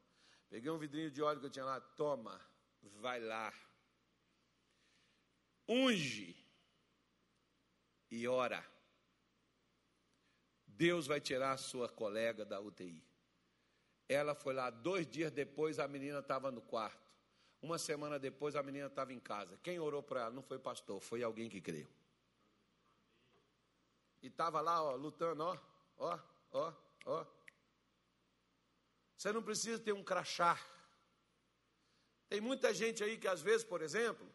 Peguei um vidrinho de óleo que eu tinha lá, toma, vai lá. Unge e ora. Deus vai tirar a sua colega da UTI. Ela foi lá, dois dias depois a menina estava no quarto. Uma semana depois a menina estava em casa. Quem orou para ela? Não foi pastor, foi alguém que creu. E estava lá, ó, lutando, ó, ó, ó, ó. Você não precisa ter um crachá. Tem muita gente aí que às vezes, por exemplo,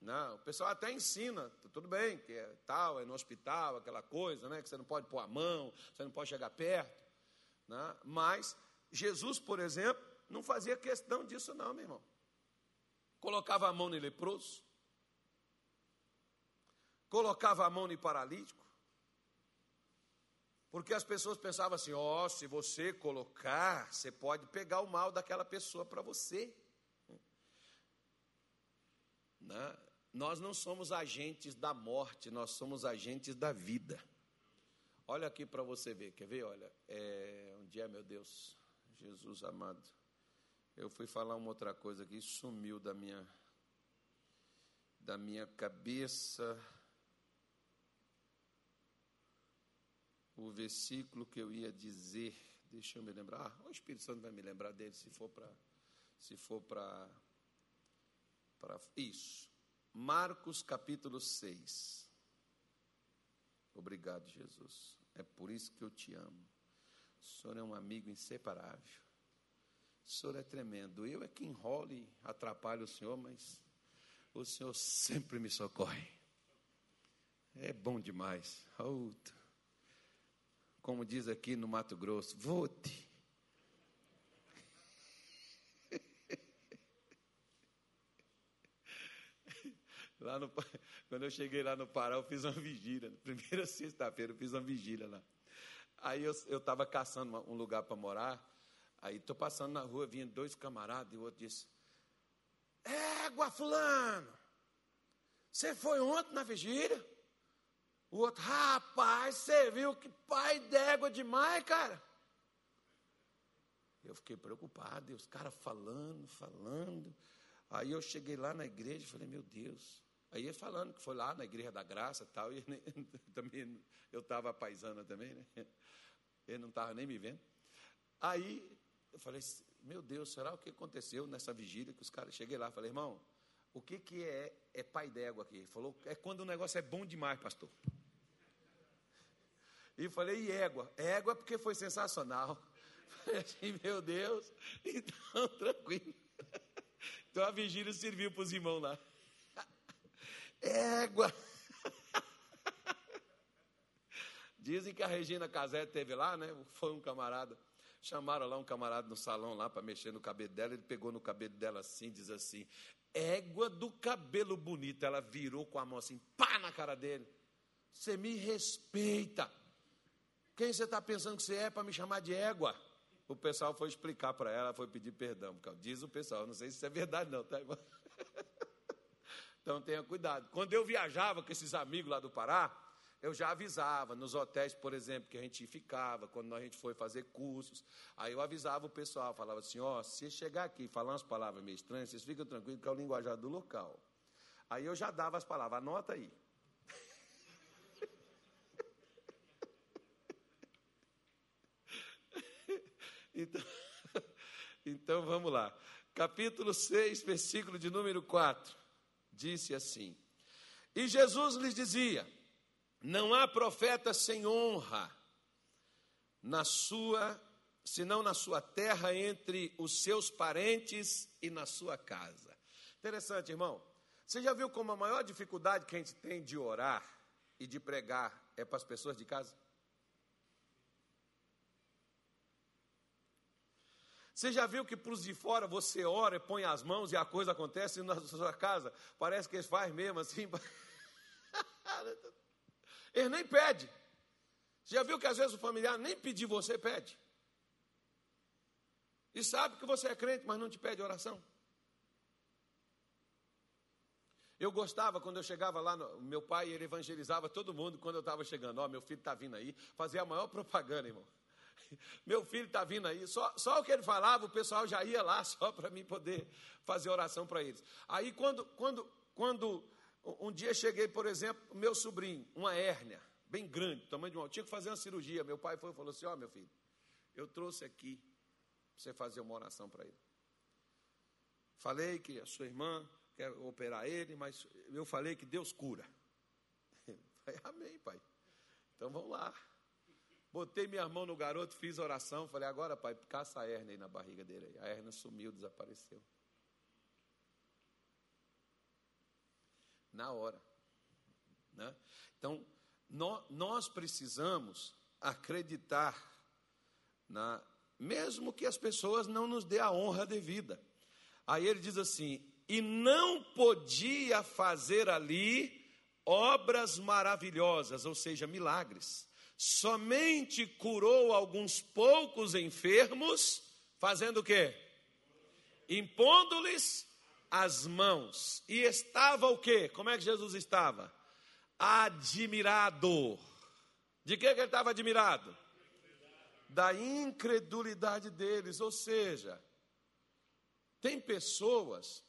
não, o pessoal até ensina, tá tudo bem, que é tal, é no hospital, aquela coisa, né, que você não pode pôr a mão, você não pode chegar perto. Né, mas Jesus, por exemplo, não fazia questão disso, não, meu irmão. Colocava a mão no leproso, colocava a mão no paralítico, porque as pessoas pensavam assim: ó, oh, se você colocar, você pode pegar o mal daquela pessoa para você. Né? Nós não somos agentes da morte, nós somos agentes da vida. Olha aqui para você ver, quer ver? Olha, é, um dia, meu Deus, Jesus amado, eu fui falar uma outra coisa que sumiu da minha, da minha cabeça. O versículo que eu ia dizer, deixa eu me lembrar, o Espírito Santo vai me lembrar dele se for para se for para para isso. Marcos capítulo 6. Obrigado, Jesus. É por isso que eu te amo. O Senhor é um amigo inseparável. O Senhor é tremendo. Eu é que enrolo e atrapalho o Senhor, mas o Senhor sempre me socorre. É bom demais. Outra como diz aqui no Mato Grosso, vote. Lá no, quando eu cheguei lá no Pará, eu fiz uma vigília. Primeira sexta-feira, eu fiz uma vigília lá. Aí eu estava caçando um lugar para morar. Aí estou passando na rua, vinha dois camaradas, e o outro disse: Égua, Fulano, você foi ontem na vigília? O outro, rapaz, você viu que pai d'égua demais, cara. Eu fiquei preocupado, e os caras falando, falando. Aí eu cheguei lá na igreja e falei, meu Deus. Aí ele falando que foi lá na igreja da graça tal, e também eu estava paisana também, né? Ele não estava nem me vendo. Aí eu falei, meu Deus, será o que aconteceu nessa vigília que os caras. Cheguei lá, falei, irmão, o que, que é, é pai d'égua aqui? Ele falou, é quando o negócio é bom demais, pastor. E falei, e égua? Égua porque foi sensacional. Falei assim, meu Deus, então tranquilo. Então a vigília serviu para os irmãos lá. Égua. Dizem que a Regina Casé teve lá, né? Foi um camarada. Chamaram lá um camarada no salão lá para mexer no cabelo dela, ele pegou no cabelo dela assim, diz assim: égua do cabelo bonito. Ela virou com a mão assim, pá na cara dele. Você me respeita. Quem você está pensando que você é para me chamar de égua? O pessoal foi explicar para ela, foi pedir perdão. Diz o pessoal, não sei se isso é verdade, não, tá, irmão? Então tenha cuidado. Quando eu viajava com esses amigos lá do Pará, eu já avisava, nos hotéis, por exemplo, que a gente ficava, quando a gente foi fazer cursos, aí eu avisava o pessoal, falava assim, ó, oh, se chegar aqui e falar umas palavras meio estranhas, vocês ficam tranquilos que é o linguajar do local. Aí eu já dava as palavras, anota aí. Então, então vamos lá. Capítulo 6, versículo de número 4. Disse assim: E Jesus lhes dizia: não há profeta sem honra na sua, senão na sua terra, entre os seus parentes e na sua casa. Interessante, irmão. Você já viu como a maior dificuldade que a gente tem de orar e de pregar é para as pessoas de casa? Você já viu que para os de fora você ora e põe as mãos e a coisa acontece e na sua casa parece que eles fazem mesmo assim. Ele nem pede. Você já viu que às vezes o familiar nem pedir você pede? E sabe que você é crente, mas não te pede oração. Eu gostava quando eu chegava lá, no, meu pai ele evangelizava todo mundo quando eu estava chegando. Ó, oh, meu filho está vindo aí, fazia a maior propaganda, irmão. Meu filho está vindo aí. Só, só o que ele falava, o pessoal já ia lá só para mim poder fazer oração para eles. Aí quando, quando, quando um dia cheguei, por exemplo, meu sobrinho, uma hérnia, bem grande, tamanho de uma. Tinha que fazer uma cirurgia. Meu pai foi e falou assim: Ó, oh, meu filho, eu trouxe aqui para você fazer uma oração para ele. Falei que a sua irmã quer operar ele, mas eu falei que Deus cura. Falei, amém, pai. Então vamos lá. Botei minha mão no garoto, fiz oração. Falei, agora, pai, caça a hérnia aí na barriga dele. A hérnia sumiu, desapareceu. na hora. Né? Então, nós precisamos acreditar, na, mesmo que as pessoas não nos dê a honra devida. Aí ele diz assim: e não podia fazer ali obras maravilhosas, ou seja, milagres. Somente curou alguns poucos enfermos, fazendo o quê? Impondo-lhes as mãos. E estava o quê? Como é que Jesus estava? Admirado. De que, que ele estava admirado? Da incredulidade deles. Ou seja, tem pessoas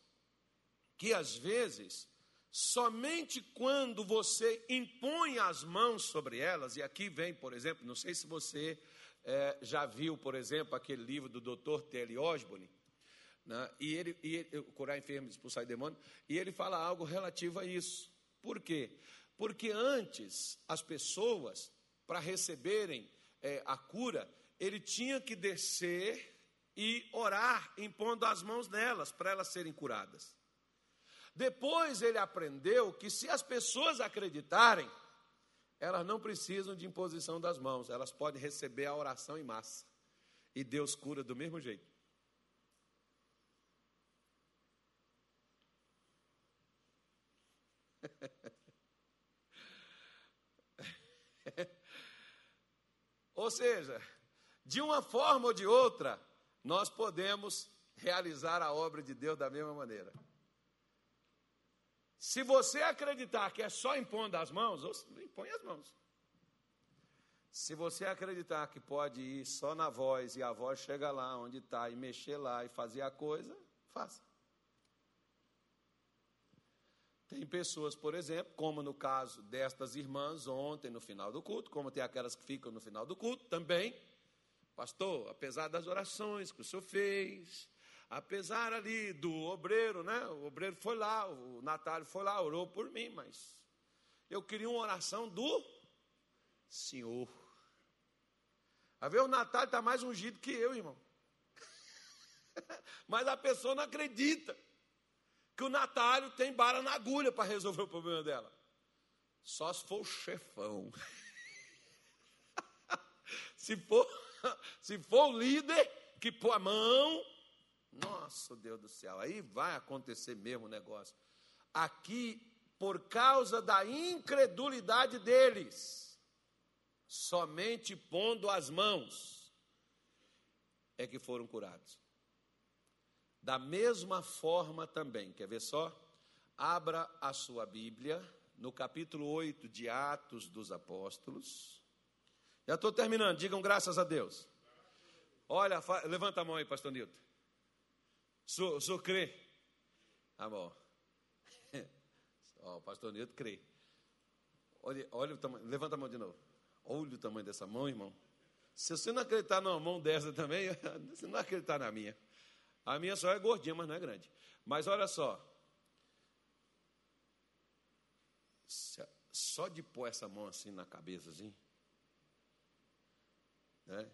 que às vezes, somente quando você impõe as mãos sobre elas, e aqui vem, por exemplo, não sei se você é, já viu, por exemplo, aquele livro do Dr. T.L. Osborne, né? e ele, e ele curar enfermos, expulsar demônio, e ele fala algo relativo a isso. Por quê? Porque antes as pessoas, para receberem é, a cura, ele tinha que descer e orar, impondo as mãos nelas, para elas serem curadas. Depois ele aprendeu que se as pessoas acreditarem, elas não precisam de imposição das mãos, elas podem receber a oração em massa. E Deus cura do mesmo jeito. ou seja, de uma forma ou de outra, nós podemos realizar a obra de Deus da mesma maneira. Se você acreditar que é só impondo as mãos, impõe as mãos. Se você acreditar que pode ir só na voz e a voz chega lá onde está e mexer lá e fazer a coisa, faça. Tem pessoas, por exemplo, como no caso destas irmãs ontem no final do culto, como tem aquelas que ficam no final do culto também. Pastor, apesar das orações que o senhor fez, apesar ali do obreiro, né? O obreiro foi lá, o Natália foi lá, orou por mim, mas eu queria uma oração do Senhor. A ver, o Natália está mais ungido que eu, irmão. mas a pessoa não acredita que o Natália tem bala na agulha para resolver o problema dela. Só se for o chefão. se for Se for o líder que pôr a mão, nossa Deus do céu, aí vai acontecer mesmo o negócio. Aqui, por causa da incredulidade deles, somente pondo as mãos é que foram curados. Da mesma forma também, quer ver só? Abra a sua Bíblia no capítulo 8 de Atos dos Apóstolos. Já estou terminando, digam graças a Deus. Olha, levanta a mão aí, pastor Nilton. O senhor crê? Tá bom. Ó, o pastor Nilton crê. Olha, olha o tamanho, levanta a mão de novo. Olha o tamanho dessa mão, irmão. Se você não acreditar numa mão dessa também, você não acreditar na minha. A minha só é gordinha, mas não é grande. Mas olha só. Só de pôr essa mão assim na cabeça, assim, né,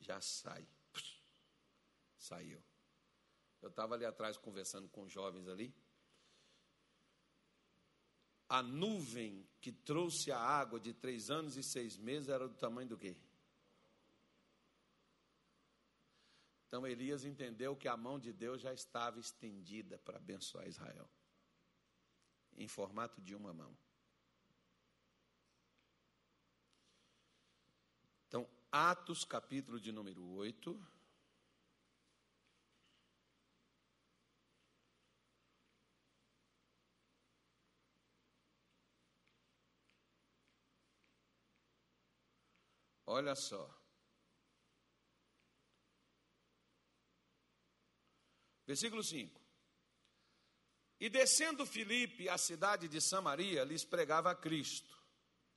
já sai. Saiu. Eu estava ali atrás conversando com jovens ali. A nuvem que trouxe a água de três anos e seis meses era do tamanho do quê? Então Elias entendeu que a mão de Deus já estava estendida para abençoar Israel, em formato de uma mão. Então, Atos, capítulo de número 8. Olha só. Versículo 5. E descendo Filipe à cidade de Samaria, lhes pregava a Cristo.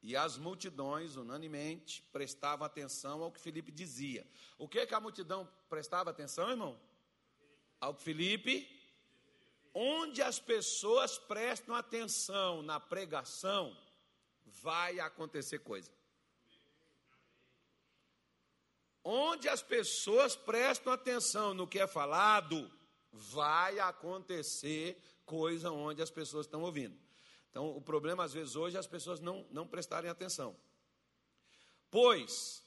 E as multidões, unanimemente, prestavam atenção ao que Filipe dizia. O que, é que a multidão prestava atenção, irmão? Ao que Filipe. Onde as pessoas prestam atenção na pregação, vai acontecer coisa. Onde as pessoas prestam atenção no que é falado, vai acontecer coisa onde as pessoas estão ouvindo. Então, o problema, às vezes, hoje, é as pessoas não, não prestarem atenção. Pois,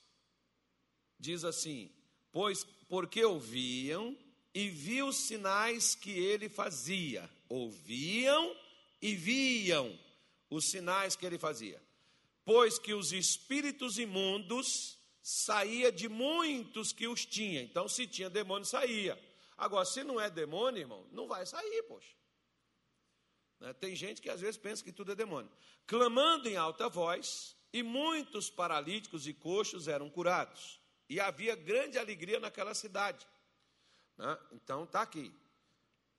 diz assim, pois porque ouviam e viam os sinais que ele fazia. Ouviam e viam os sinais que ele fazia. Pois que os espíritos imundos saía de muitos que os tinha. Então, se tinha demônio, saía. Agora, se não é demônio, irmão, não vai sair, poxa. Né? Tem gente que às vezes pensa que tudo é demônio. Clamando em alta voz, e muitos paralíticos e coxos eram curados. E havia grande alegria naquela cidade. Né? Então, está aqui.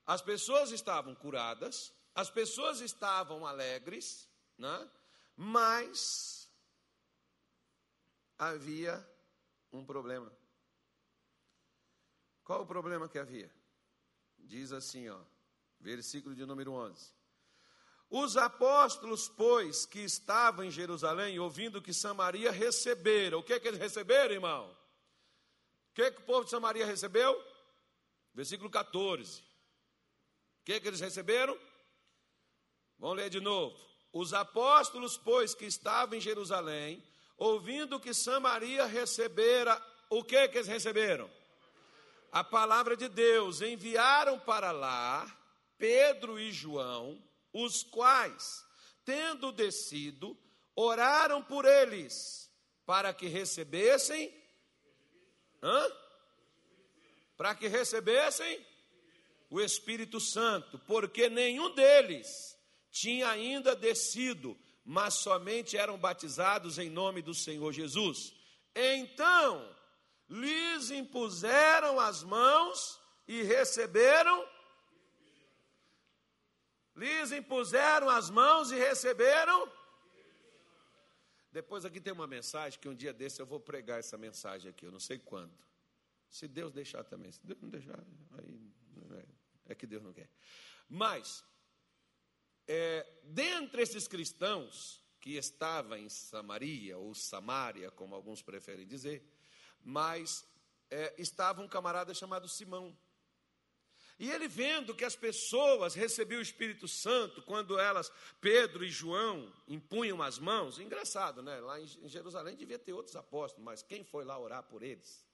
As pessoas estavam curadas, as pessoas estavam alegres, né? mas havia um problema. Qual o problema que havia? Diz assim, ó, versículo de número 11. Os apóstolos, pois, que estavam em Jerusalém, ouvindo que Samaria recebera, o que, que eles receberam, irmão? O que, que o povo de Samaria recebeu? Versículo 14. O que, que eles receberam? Vamos ler de novo. Os apóstolos, pois, que estavam em Jerusalém, ouvindo que Samaria recebera, o que, que eles receberam? a palavra de Deus, enviaram para lá Pedro e João, os quais, tendo descido, oraram por eles, para que recebessem. Hã? Para que recebessem o Espírito Santo, porque nenhum deles tinha ainda descido, mas somente eram batizados em nome do Senhor Jesus. Então, lhes impuseram as mãos e receberam. Lhes impuseram as mãos e receberam. Depois aqui tem uma mensagem que um dia desse eu vou pregar essa mensagem aqui, eu não sei quando. Se Deus deixar também. Se Deus não deixar, aí é, que Deus não quer. Mas, é, dentre esses cristãos que estavam em Samaria, ou Samaria, como alguns preferem dizer, mas é, estava um camarada chamado Simão. E ele vendo que as pessoas recebiam o Espírito Santo quando elas, Pedro e João, impunham as mãos, engraçado, né? Lá em Jerusalém devia ter outros apóstolos, mas quem foi lá orar por eles?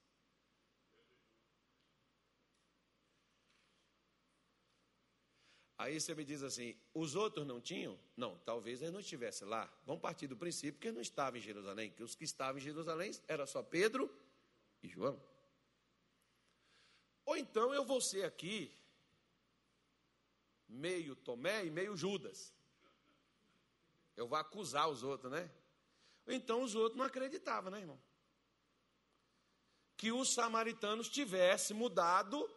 Aí você me diz assim: os outros não tinham? Não, talvez eles não estivessem lá. Vamos partir do princípio que eles não estavam em Jerusalém, que os que estavam em Jerusalém era só Pedro e João. Ou então eu vou ser aqui meio Tomé e meio Judas. Eu vou acusar os outros, né? Então os outros não acreditavam, né, irmão? Que os samaritanos tivessem mudado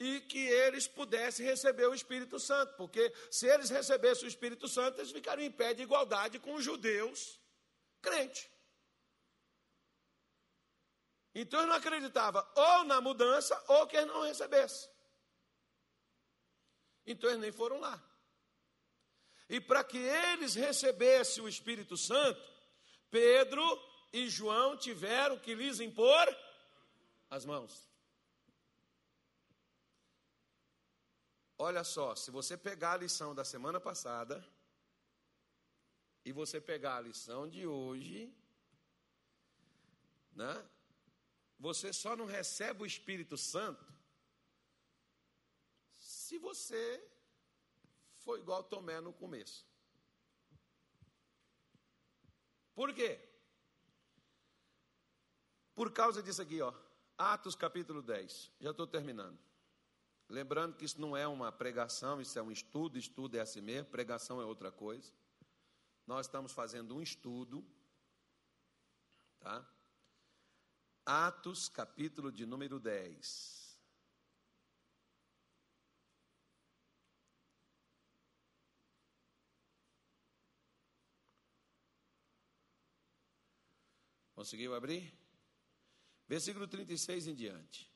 e que eles pudessem receber o Espírito Santo, porque se eles recebessem o Espírito Santo, eles ficariam em pé de igualdade com os judeus crentes. Então eles não acreditavam ou na mudança ou que eles não recebessem. Então eles nem foram lá. E para que eles recebessem o Espírito Santo, Pedro e João tiveram que lhes impor as mãos. Olha só, se você pegar a lição da semana passada e você pegar a lição de hoje, né? Você só não recebe o Espírito Santo se você for igual Tomé no começo. Por quê? Por causa disso aqui, ó. Atos capítulo 10. Já estou terminando. Lembrando que isso não é uma pregação, isso é um estudo, estudo é assim mesmo, pregação é outra coisa. Nós estamos fazendo um estudo, tá? Atos, capítulo de número 10. Conseguiu abrir? Versículo 36 em diante.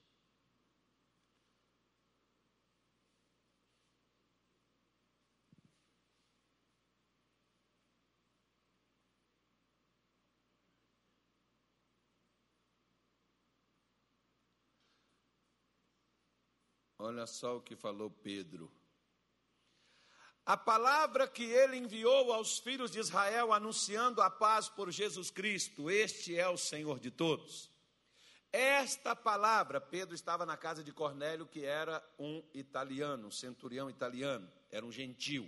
Olha só o que falou Pedro. A palavra que ele enviou aos filhos de Israel, anunciando a paz por Jesus Cristo, este é o Senhor de todos. Esta palavra, Pedro estava na casa de Cornélio, que era um italiano, um centurião italiano, era um gentil.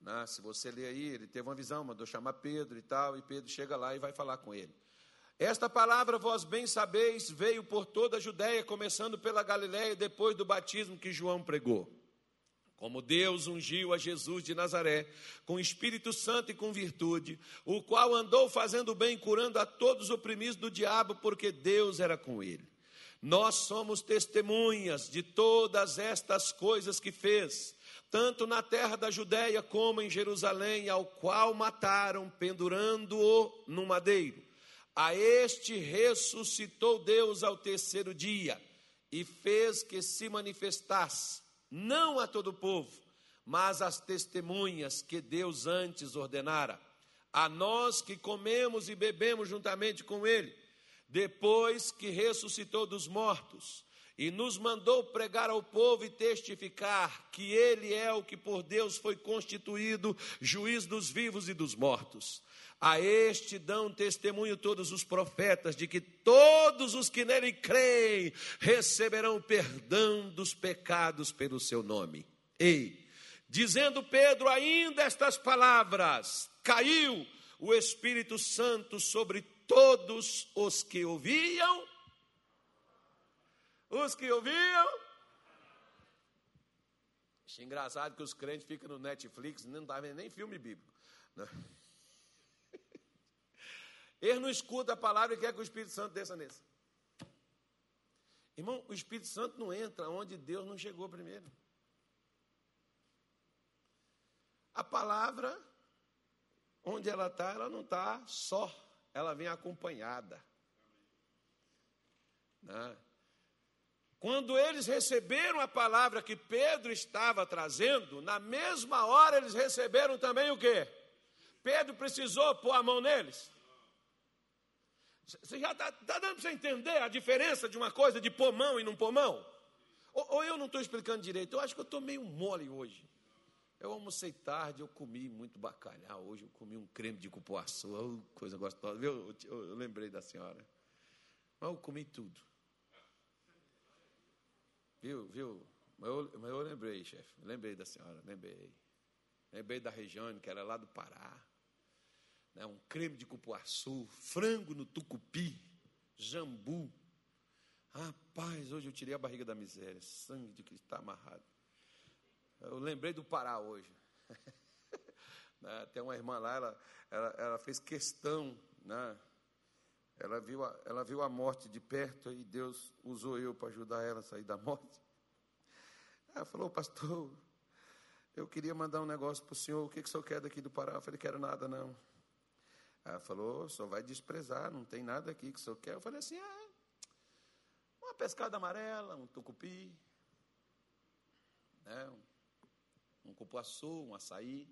Né? Se você ler aí, ele teve uma visão, mandou chamar Pedro e tal, e Pedro chega lá e vai falar com ele. Esta palavra, vós bem sabeis, veio por toda a Judéia, começando pela Galiléia, depois do batismo que João pregou. Como Deus ungiu a Jesus de Nazaré, com Espírito Santo e com virtude, o qual andou fazendo bem, curando a todos oprimidos do diabo, porque Deus era com ele. Nós somos testemunhas de todas estas coisas que fez, tanto na terra da Judéia como em Jerusalém, ao qual mataram, pendurando-o no madeiro. A este ressuscitou Deus ao terceiro dia e fez que se manifestasse, não a todo o povo, mas às testemunhas que Deus antes ordenara, a nós que comemos e bebemos juntamente com Ele, depois que ressuscitou dos mortos, e nos mandou pregar ao povo e testificar que Ele é o que por Deus foi constituído juiz dos vivos e dos mortos. A este dão testemunho todos os profetas de que todos os que nele creem receberão perdão dos pecados pelo seu nome. Ei, dizendo Pedro ainda estas palavras, caiu o Espírito Santo sobre todos os que ouviam. Os que ouviam. Acho engraçado que os crentes ficam no Netflix, não está vendo nem filme bíblico. Né? Eles não escutam a palavra e quer que o Espírito Santo desça nesse. Irmão, o Espírito Santo não entra onde Deus não chegou primeiro. A palavra, onde ela está, ela não está só, ela vem acompanhada. Né? Quando eles receberam a palavra que Pedro estava trazendo, na mesma hora eles receberam também o quê? Pedro precisou pôr a mão neles. Você já está tá dando para você entender a diferença de uma coisa de pomão e não pomão? Ou, ou eu não estou explicando direito, eu acho que eu estou meio mole hoje. Eu almocei tarde, eu comi muito bacalhau. Hoje eu comi um creme de cupuaçu, oh, coisa gostosa. Viu? Eu, eu, lembrei da senhora. Mas eu comi tudo. Viu, viu? Mas eu, mas eu lembrei, chefe. Lembrei da senhora, lembrei. Lembrei da Regiane, que era lá do Pará. Né, um creme de cupuaçu, frango no tucupi, jambu. Rapaz, hoje eu tirei a barriga da miséria, sangue de Cristo está amarrado. Eu lembrei do Pará hoje. né, tem uma irmã lá, ela, ela, ela fez questão, né? ela, viu a, ela viu a morte de perto e Deus usou eu para ajudar ela a sair da morte. Ela falou, pastor, eu queria mandar um negócio para o senhor, o que, que o senhor quer daqui do Pará? Eu falei, quero nada não. Ela falou, senhor vai desprezar, não tem nada aqui que o senhor quer. Eu falei assim, ah, uma pescada amarela, um tucupi, né, um, um cupuaçu, um açaí.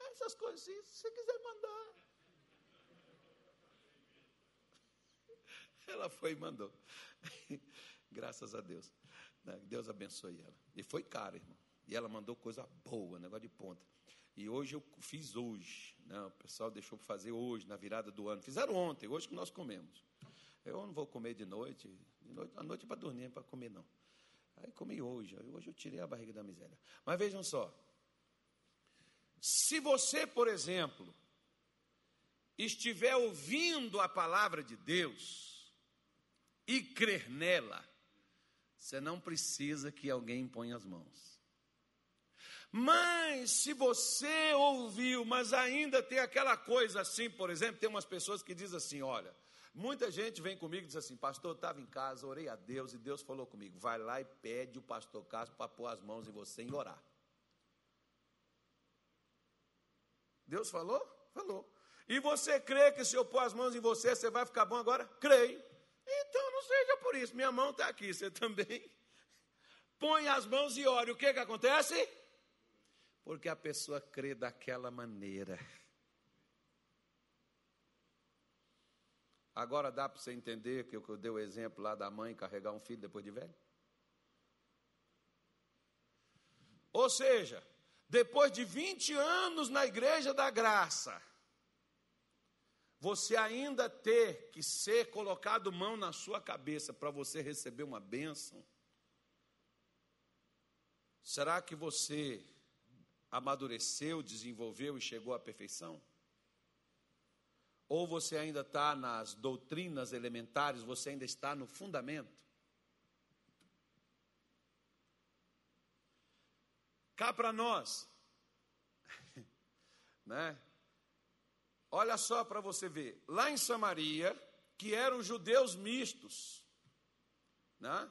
Essas coisas, se você quiser mandar. Ela foi e mandou. Graças a Deus. Né, Deus abençoe ela. E foi caro, irmão. E ela mandou coisa boa, negócio de ponta. E hoje eu fiz hoje. Né? O pessoal deixou para fazer hoje, na virada do ano. Fizeram ontem, hoje que nós comemos. Eu não vou comer de noite. De noite à noite para dormir, para comer não. Aí comi hoje. Hoje eu tirei a barriga da miséria. Mas vejam só. Se você, por exemplo, estiver ouvindo a palavra de Deus e crer nela, você não precisa que alguém ponha as mãos. Mas se você ouviu, mas ainda tem aquela coisa assim, por exemplo, tem umas pessoas que dizem assim: olha, muita gente vem comigo e diz assim, pastor, eu estava em casa, orei a Deus e Deus falou comigo, vai lá e pede o pastor Castro para pôr as mãos em você e orar. Deus falou? Falou. E você crê que se eu pôr as mãos em você, você vai ficar bom agora? Creio. Então não seja por isso, minha mão está aqui, você também. Põe as mãos e ore. O que, que acontece? Porque a pessoa crê daquela maneira. Agora dá para você entender que eu dei o exemplo lá da mãe carregar um filho depois de velho? Ou seja, depois de 20 anos na igreja da graça, você ainda ter que ser colocado mão na sua cabeça para você receber uma bênção? Será que você amadureceu, desenvolveu e chegou à perfeição? Ou você ainda está nas doutrinas elementares, você ainda está no fundamento? Cá para nós, né? Olha só para você ver, lá em Samaria, que eram judeus mistos, né?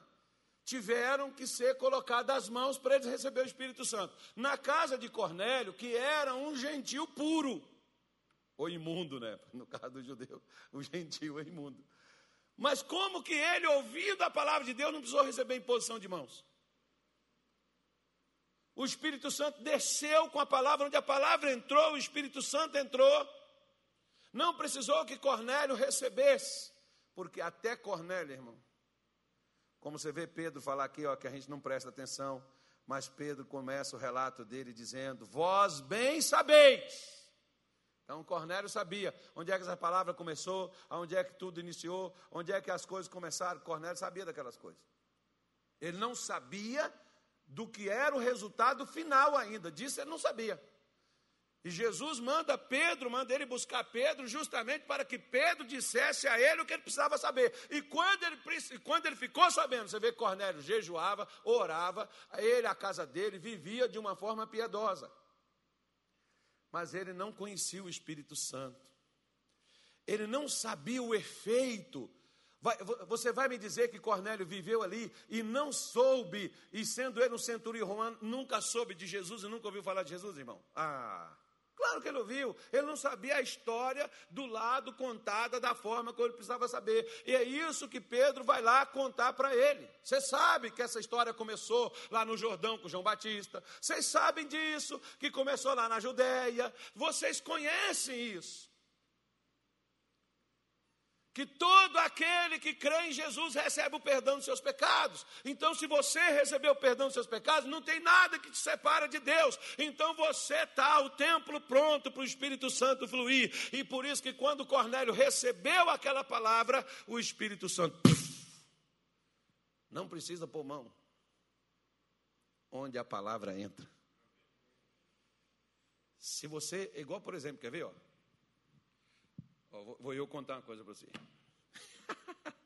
Tiveram que ser colocadas as mãos para eles receber o Espírito Santo. Na casa de Cornélio, que era um gentil puro, ou imundo, né? No caso do judeu, o gentil é imundo. Mas como que ele, ouvindo a palavra de Deus, não precisou receber imposição de mãos? O Espírito Santo desceu com a palavra, onde a palavra entrou, o Espírito Santo entrou. Não precisou que Cornélio recebesse, porque até Cornélio, irmão, como você vê Pedro falar aqui, ó, que a gente não presta atenção, mas Pedro começa o relato dele dizendo: Vós bem sabeis. Então Cornélio sabia onde é que essa palavra começou, onde é que tudo iniciou, onde é que as coisas começaram. Cornélio sabia daquelas coisas. Ele não sabia do que era o resultado final ainda, disso ele não sabia. E Jesus manda Pedro, manda ele buscar Pedro, justamente para que Pedro dissesse a ele o que ele precisava saber. E quando ele, quando ele ficou sabendo, você vê que Cornélio jejuava, orava, ele, a casa dele, vivia de uma forma piedosa. Mas ele não conhecia o Espírito Santo. Ele não sabia o efeito. Você vai me dizer que Cornélio viveu ali e não soube, e sendo ele um centurião romano, nunca soube de Jesus e nunca ouviu falar de Jesus, irmão? Ah! Claro que ele ouviu, ele não sabia a história do lado contada da forma como ele precisava saber. E é isso que Pedro vai lá contar para ele. Você sabe que essa história começou lá no Jordão com João Batista. Vocês sabem disso, que começou lá na Judéia. Vocês conhecem isso. Que todo aquele que crê em Jesus recebe o perdão dos seus pecados. Então, se você recebeu o perdão dos seus pecados, não tem nada que te separa de Deus. Então, você está o templo pronto para o Espírito Santo fluir. E por isso que quando Cornélio recebeu aquela palavra, o Espírito Santo puff, não precisa pôr mão. Onde a palavra entra. Se você, igual por exemplo, quer ver, ó? Vou eu contar uma coisa para você.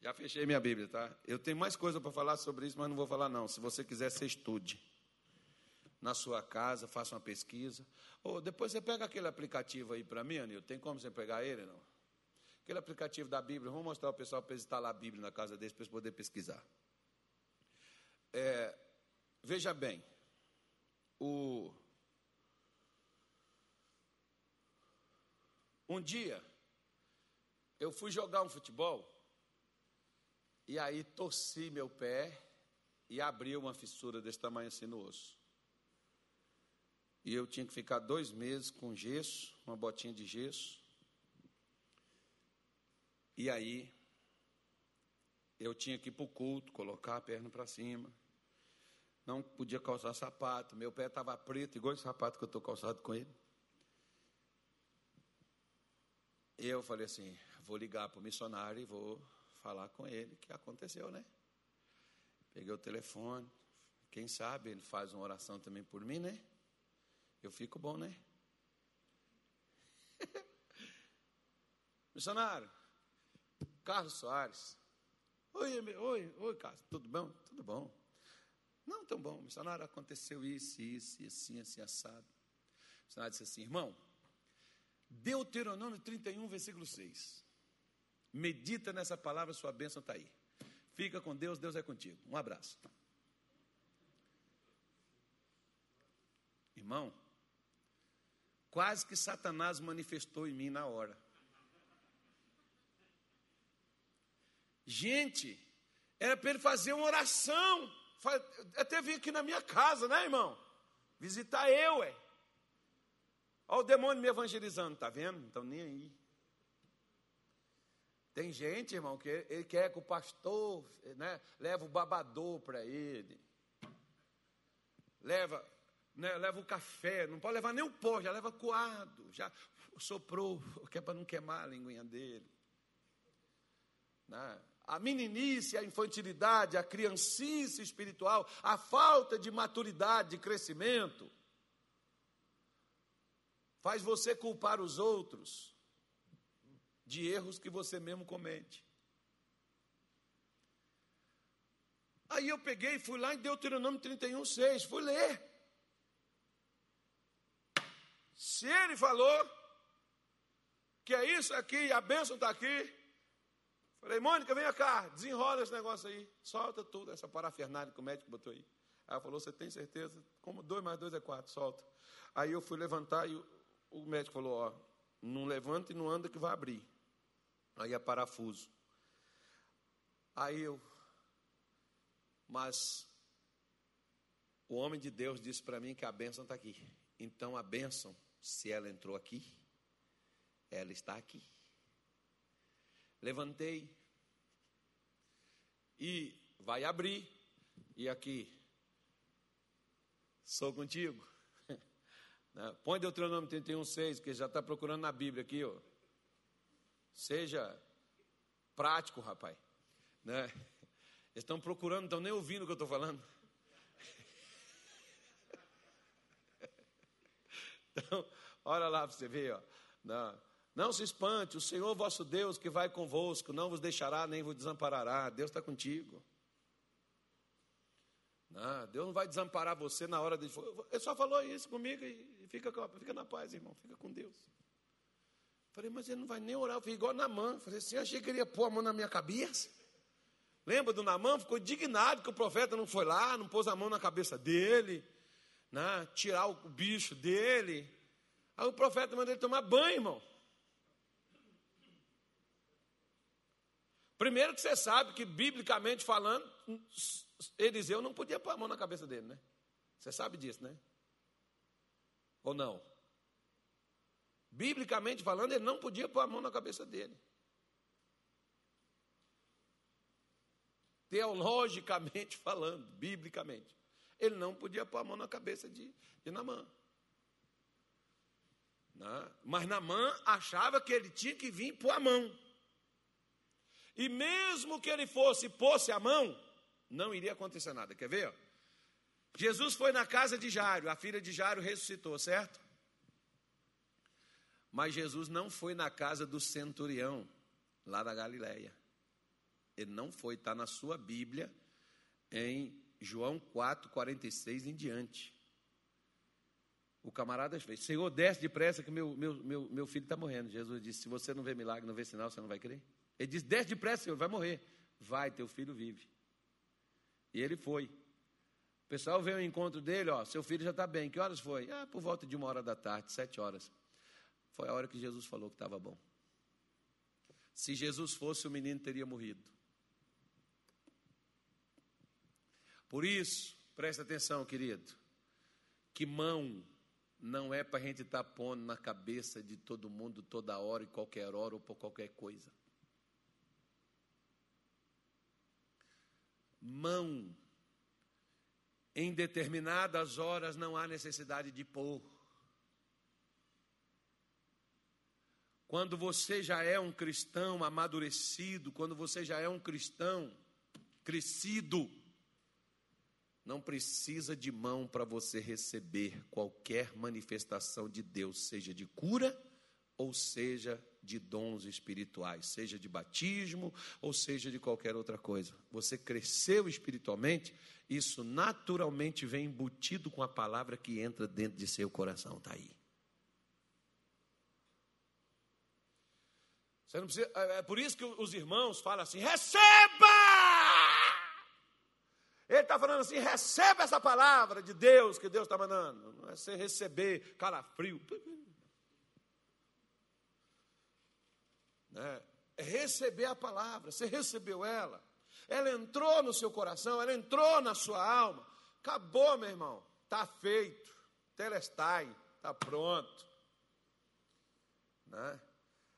Já fechei minha Bíblia, tá? Eu tenho mais coisa para falar sobre isso, mas não vou falar não. Se você quiser, você estude. Na sua casa, faça uma pesquisa. Ou depois você pega aquele aplicativo aí para mim, Anil. Tem como você pegar ele, não? Aquele aplicativo da Bíblia. Vamos mostrar ao pessoal para instalar a Bíblia na casa deles, para eles poderem pesquisar. É, veja bem, o Um dia, eu fui jogar um futebol e aí torci meu pé e abriu uma fissura desse tamanho assim no osso. E eu tinha que ficar dois meses com gesso, uma botinha de gesso. E aí, eu tinha que ir para o culto, colocar a perna para cima. Não podia calçar sapato. Meu pé estava preto, igual esse sapato que eu estou calçado com ele. Eu falei assim: vou ligar para o missionário e vou falar com ele que aconteceu, né? Peguei o telefone, quem sabe ele faz uma oração também por mim, né? Eu fico bom, né? missionário, Carlos Soares. Oi, oi, oi, Carlos, tudo bom? Tudo bom. Não, tão bom. Missionário, aconteceu isso, isso, assim, assim, assado. O missionário disse assim, irmão, Deuteronômio 31, versículo 6. Medita nessa palavra, sua bênção está aí. Fica com Deus, Deus é contigo. Um abraço. Irmão, quase que Satanás manifestou em mim na hora. Gente, era para ele fazer uma oração. Até vir aqui na minha casa, né, irmão? Visitar eu, é. Olha o demônio me evangelizando, tá vendo? Então nem aí. Tem gente, irmão, que ele quer que o pastor né, leve o babador para ele. Leva, né, leva o café, não pode levar nem o pó, já leva coado, já soprou, que é para não queimar a linguinha dele. Né? A meninice, a infantilidade, a criancice espiritual, a falta de maturidade, de crescimento, faz você culpar os outros de erros que você mesmo comete. Aí eu peguei fui lá em Deuteronômio 31, 6, fui ler. Se ele falou que é isso aqui, a bênção está aqui, falei, Mônica, vem cá, desenrola esse negócio aí, solta tudo, essa parafernália que o médico botou. Aí ela falou, você tem certeza? Como dois mais dois é quatro, solta. Aí eu fui levantar e o médico falou: ó, não levanta e não anda que vai abrir. Aí é parafuso. Aí eu, mas o homem de Deus disse para mim que a bênção está aqui. Então a bênção, se ela entrou aqui, ela está aqui. Levantei e vai abrir. E aqui, sou contigo. Né? Põe Deuteronômio 31, 6, que já está procurando na Bíblia aqui. Ó. Seja prático, rapaz. Né? Eles estão procurando, estão nem ouvindo o que eu estou falando. Então, olha lá para você ver. Ó. Não, não se espante, o Senhor vosso Deus que vai convosco, não vos deixará nem vos desamparará. Deus está contigo. Não, Deus não vai desamparar você na hora de. Ele só falou isso comigo e fica, fica na paz, irmão, fica com Deus. Falei, mas ele não vai nem orar. Eu fiz igual Namã. Falei assim, achei que ele ia pôr a mão na minha cabeça. Lembra do Namã? Ficou indignado que o profeta não foi lá, não pôs a mão na cabeça dele, né? tirar o bicho dele. Aí o profeta mandou ele tomar banho, irmão. Primeiro que você sabe que, biblicamente falando, Eliseu não podia pôr a mão na cabeça dele, né? Você sabe disso, né? Ou não? Biblicamente falando, ele não podia pôr a mão na cabeça dele. Teologicamente falando, biblicamente, ele não podia pôr a mão na cabeça de, de Namã. Né? Mas Namã achava que ele tinha que vir pôr a mão. E mesmo que ele fosse pôsse a mão, não iria acontecer nada. Quer ver? Jesus foi na casa de Jairo, a filha de Jairo ressuscitou, certo? Mas Jesus não foi na casa do centurião, lá da Galileia. Ele não foi, está na sua Bíblia, em João 4, 46 em diante. O camarada fez, Senhor, desce depressa que meu, meu, meu, meu filho está morrendo. Jesus disse, se você não vê milagre, não vê sinal, você não vai crer. Ele disse, desce depressa, Senhor, vai morrer. Vai, teu filho vive. E ele foi. O pessoal veio ao encontro dele, ó, seu filho já está bem. Que horas foi? Ah, por volta de uma hora da tarde, sete horas. Foi a hora que Jesus falou que estava bom. Se Jesus fosse, o menino teria morrido. Por isso, presta atenção, querido, que mão não é para a gente estar tá pondo na cabeça de todo mundo toda hora, e qualquer hora ou por qualquer coisa. Mão, em determinadas horas não há necessidade de pôr. Quando você já é um cristão amadurecido, quando você já é um cristão crescido, não precisa de mão para você receber qualquer manifestação de Deus, seja de cura ou seja de dons espirituais, seja de batismo ou seja de qualquer outra coisa. Você cresceu espiritualmente, isso naturalmente vem embutido com a palavra que entra dentro de seu coração, está aí. Você não precisa, é, é por isso que os irmãos falam assim: receba! Ele está falando assim: receba essa palavra de Deus que Deus está mandando. Não é você receber calafrio. É receber a palavra. Você recebeu ela. Ela entrou no seu coração, ela entrou na sua alma. Acabou, meu irmão. Está feito. Telestai. Está pronto. Né?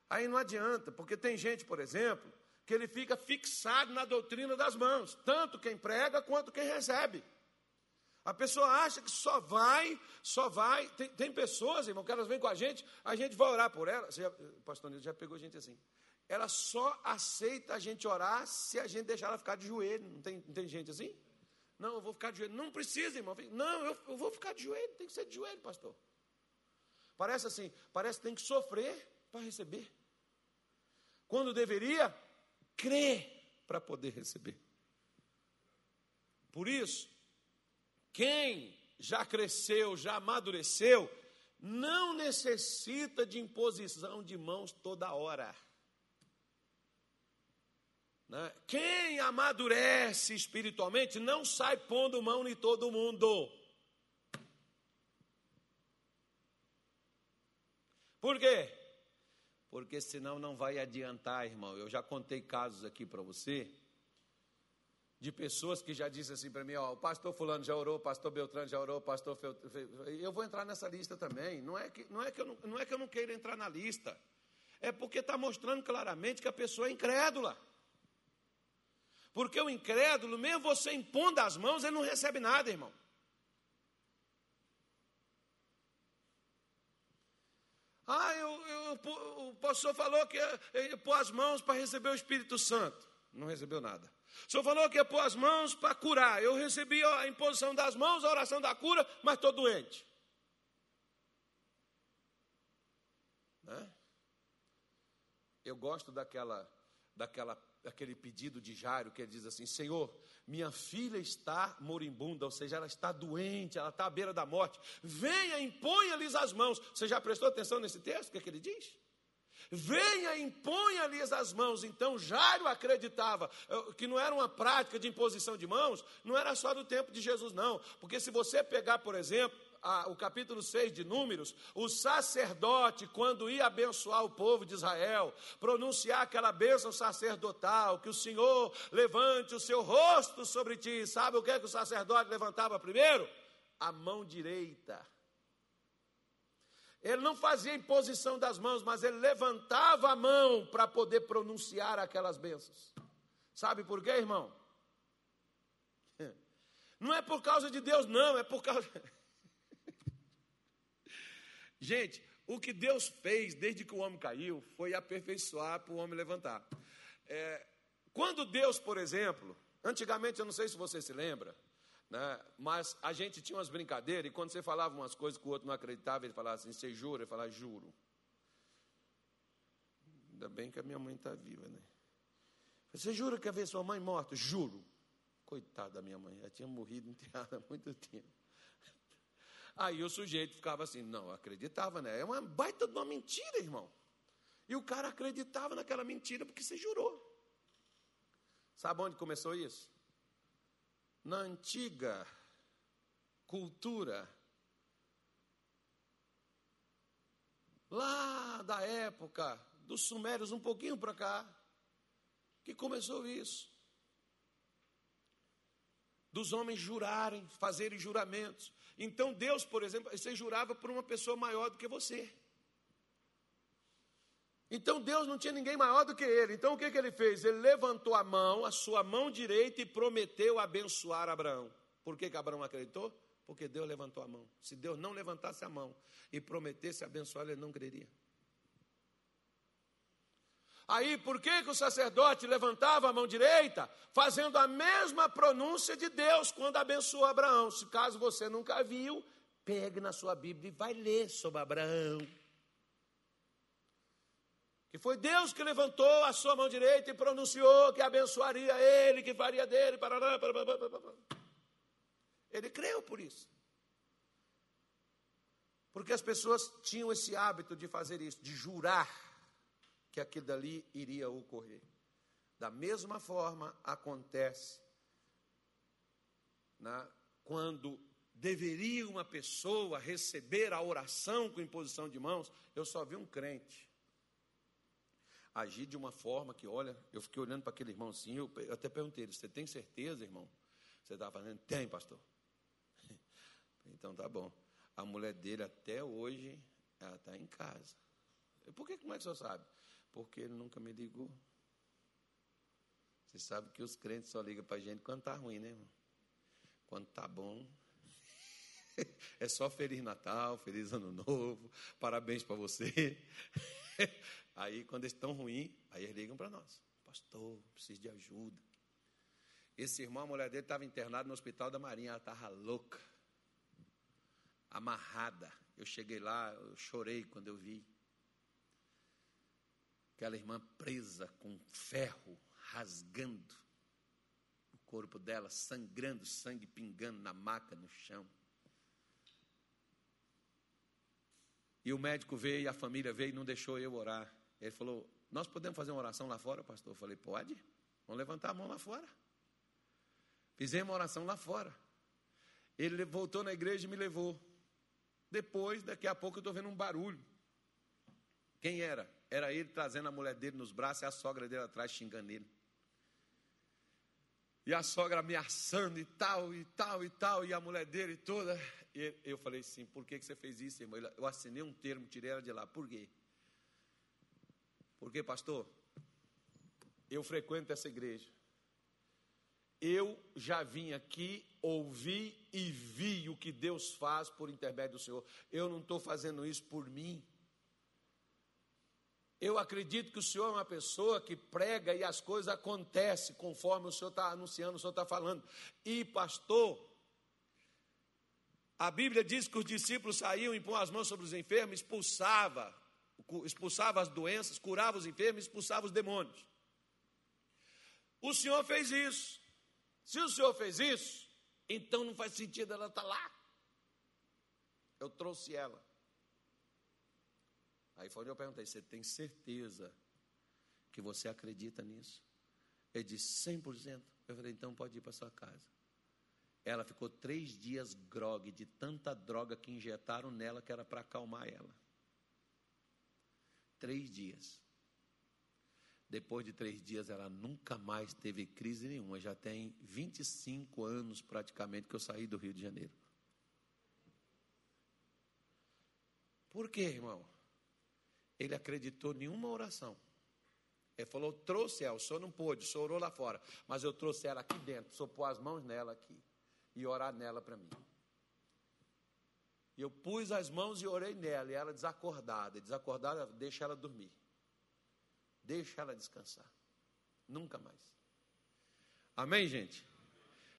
Aí não adianta, porque tem gente, por exemplo, que ele fica fixado na doutrina das mãos, tanto quem prega quanto quem recebe. A pessoa acha que só vai, só vai. Tem, tem pessoas, irmão, que elas vêm com a gente, a gente vai orar por ela. Já, pastor Nilson já pegou gente assim. Ela só aceita a gente orar se a gente deixar ela ficar de joelho. Não tem, não tem gente assim? Não, eu vou ficar de joelho. Não precisa, irmão. Não, eu, eu vou ficar de joelho. Tem que ser de joelho, pastor. Parece assim, parece que tem que sofrer para receber quando deveria crer para poder receber. Por isso, quem já cresceu, já amadureceu, não necessita de imposição de mãos toda hora. Né? Quem amadurece espiritualmente não sai pondo mão em todo mundo. Por quê? porque senão não vai adiantar, irmão. Eu já contei casos aqui para você de pessoas que já disseram assim para mim, ó, o pastor fulano já orou, o pastor Beltrano já orou, o pastor eu vou entrar nessa lista também. Não é que não é que eu não, não é que eu não queira entrar na lista. É porque está mostrando claramente que a pessoa é incrédula. Porque o incrédulo, mesmo você impondo as mãos, ele não recebe nada, irmão. Ah, eu, eu, o pastor falou que ia pôr as mãos para receber o Espírito Santo. Não recebeu nada. O senhor falou que ia pôr as mãos para curar. Eu recebi a imposição das mãos, a oração da cura, mas estou doente. Né? Eu gosto daquela, daquela aquele pedido de Jairo, que ele diz assim: Senhor, minha filha está moribunda, ou seja, ela está doente, ela está à beira da morte. Venha, imponha-lhes as mãos. Você já prestou atenção nesse texto? O que, é que ele diz? Venha, imponha-lhes as mãos. Então Jairo acreditava eh, que não era uma prática de imposição de mãos, não era só do tempo de Jesus, não. Porque se você pegar, por exemplo, a, o capítulo 6 de Números, o sacerdote, quando ia abençoar o povo de Israel, pronunciar aquela bênção sacerdotal, que o Senhor levante o seu rosto sobre ti. Sabe o que, é que o sacerdote levantava primeiro? A mão direita. Ele não fazia imposição das mãos, mas ele levantava a mão para poder pronunciar aquelas bênçãos. Sabe por quê, irmão? Não é por causa de Deus, não, é por causa. Gente, o que Deus fez desde que o homem caiu foi aperfeiçoar para o homem levantar. É, quando Deus, por exemplo, antigamente, eu não sei se você se lembra, né, mas a gente tinha umas brincadeiras e quando você falava umas coisas que o outro não acreditava, ele falava assim: Você jura? Ele falava: Juro. Ainda bem que a minha mãe está viva, né? Você jura que ia ver sua mãe morta? Juro. Coitada da minha mãe, ela tinha morrido enterrada há muito tempo. Aí o sujeito ficava assim, não, acreditava, né? É uma baita de uma mentira, irmão. E o cara acreditava naquela mentira porque se jurou. Sabe onde começou isso? Na antiga cultura, lá da época dos sumérios, um pouquinho para cá, que começou isso. Dos homens jurarem, fazerem juramentos. Então Deus, por exemplo, você jurava por uma pessoa maior do que você. Então Deus não tinha ninguém maior do que ele. Então o que, que ele fez? Ele levantou a mão, a sua mão direita, e prometeu abençoar Abraão. Por que, que Abraão acreditou? Porque Deus levantou a mão. Se Deus não levantasse a mão e prometesse abençoar, ele não creria. Aí, por que, que o sacerdote levantava a mão direita, fazendo a mesma pronúncia de Deus quando abençoou Abraão? Se caso você nunca viu, pegue na sua Bíblia e vai ler sobre Abraão. Que foi Deus que levantou a sua mão direita e pronunciou que abençoaria ele, que faria dele. Parará, parará, parará. Ele creu por isso. Porque as pessoas tinham esse hábito de fazer isso, de jurar que aquilo dali iria ocorrer. Da mesma forma acontece né, quando deveria uma pessoa receber a oração com imposição de mãos. Eu só vi um crente agir de uma forma que, olha, eu fiquei olhando para aquele irmão assim, eu, até perguntei ele, você tem certeza, irmão? Você estava fazendo? Tem, pastor. então tá bom. A mulher dele até hoje, ela está em casa. Por que, como é que o senhor sabe? Porque ele nunca me ligou. Você sabe que os crentes só ligam para a gente quando está ruim, né, irmão? Quando está bom, é só Feliz Natal, Feliz Ano Novo, parabéns para você. Aí, quando eles estão ruins, aí eles ligam para nós. Pastor, preciso de ajuda. Esse irmão, a mulher dele, estava internado no hospital da Marinha, ela estava louca, amarrada. Eu cheguei lá, eu chorei quando eu vi. Aquela irmã presa com ferro, rasgando o corpo dela, sangrando, sangue pingando na maca, no chão. E o médico veio, a família veio e não deixou eu orar. Ele falou: Nós podemos fazer uma oração lá fora, pastor? Eu falei: Pode. Vamos levantar a mão lá fora. Fizemos uma oração lá fora. Ele voltou na igreja e me levou. Depois, daqui a pouco, eu estou vendo um barulho. Quem era? Era ele trazendo a mulher dele nos braços e a sogra dele atrás xingando ele. E a sogra ameaçando e tal, e tal, e tal, e a mulher dele toda. E eu falei assim: por que você fez isso, irmão? Eu assinei um termo, tirei ela de lá. Por quê? Porque, pastor, eu frequento essa igreja. Eu já vim aqui, ouvi e vi o que Deus faz por intermédio do Senhor. Eu não estou fazendo isso por mim. Eu acredito que o Senhor é uma pessoa que prega e as coisas acontecem conforme o Senhor está anunciando, o Senhor está falando. E, pastor, a Bíblia diz que os discípulos saíam, impõem as mãos sobre os enfermos, expulsava expulsava as doenças, curava os enfermos, expulsava os demônios. O Senhor fez isso. Se o Senhor fez isso, então não faz sentido ela estar tá lá. Eu trouxe ela. Aí foi onde eu perguntei: Você tem certeza que você acredita nisso? Ele disse: 100%. Eu falei: Então pode ir para sua casa. Ela ficou três dias grogue de tanta droga que injetaram nela que era para acalmar ela. Três dias. Depois de três dias, ela nunca mais teve crise nenhuma. Já tem 25 anos praticamente que eu saí do Rio de Janeiro. Por quê, irmão? Ele acreditou em uma oração. Ele falou: trouxe ela, o senhor não pôde, o senhor orou lá fora, mas eu trouxe ela aqui dentro, só pôr as mãos nela aqui e orar nela para mim. E eu pus as mãos e orei nela, e ela desacordada, desacordada, deixa ela dormir, deixa ela descansar, nunca mais. Amém, gente?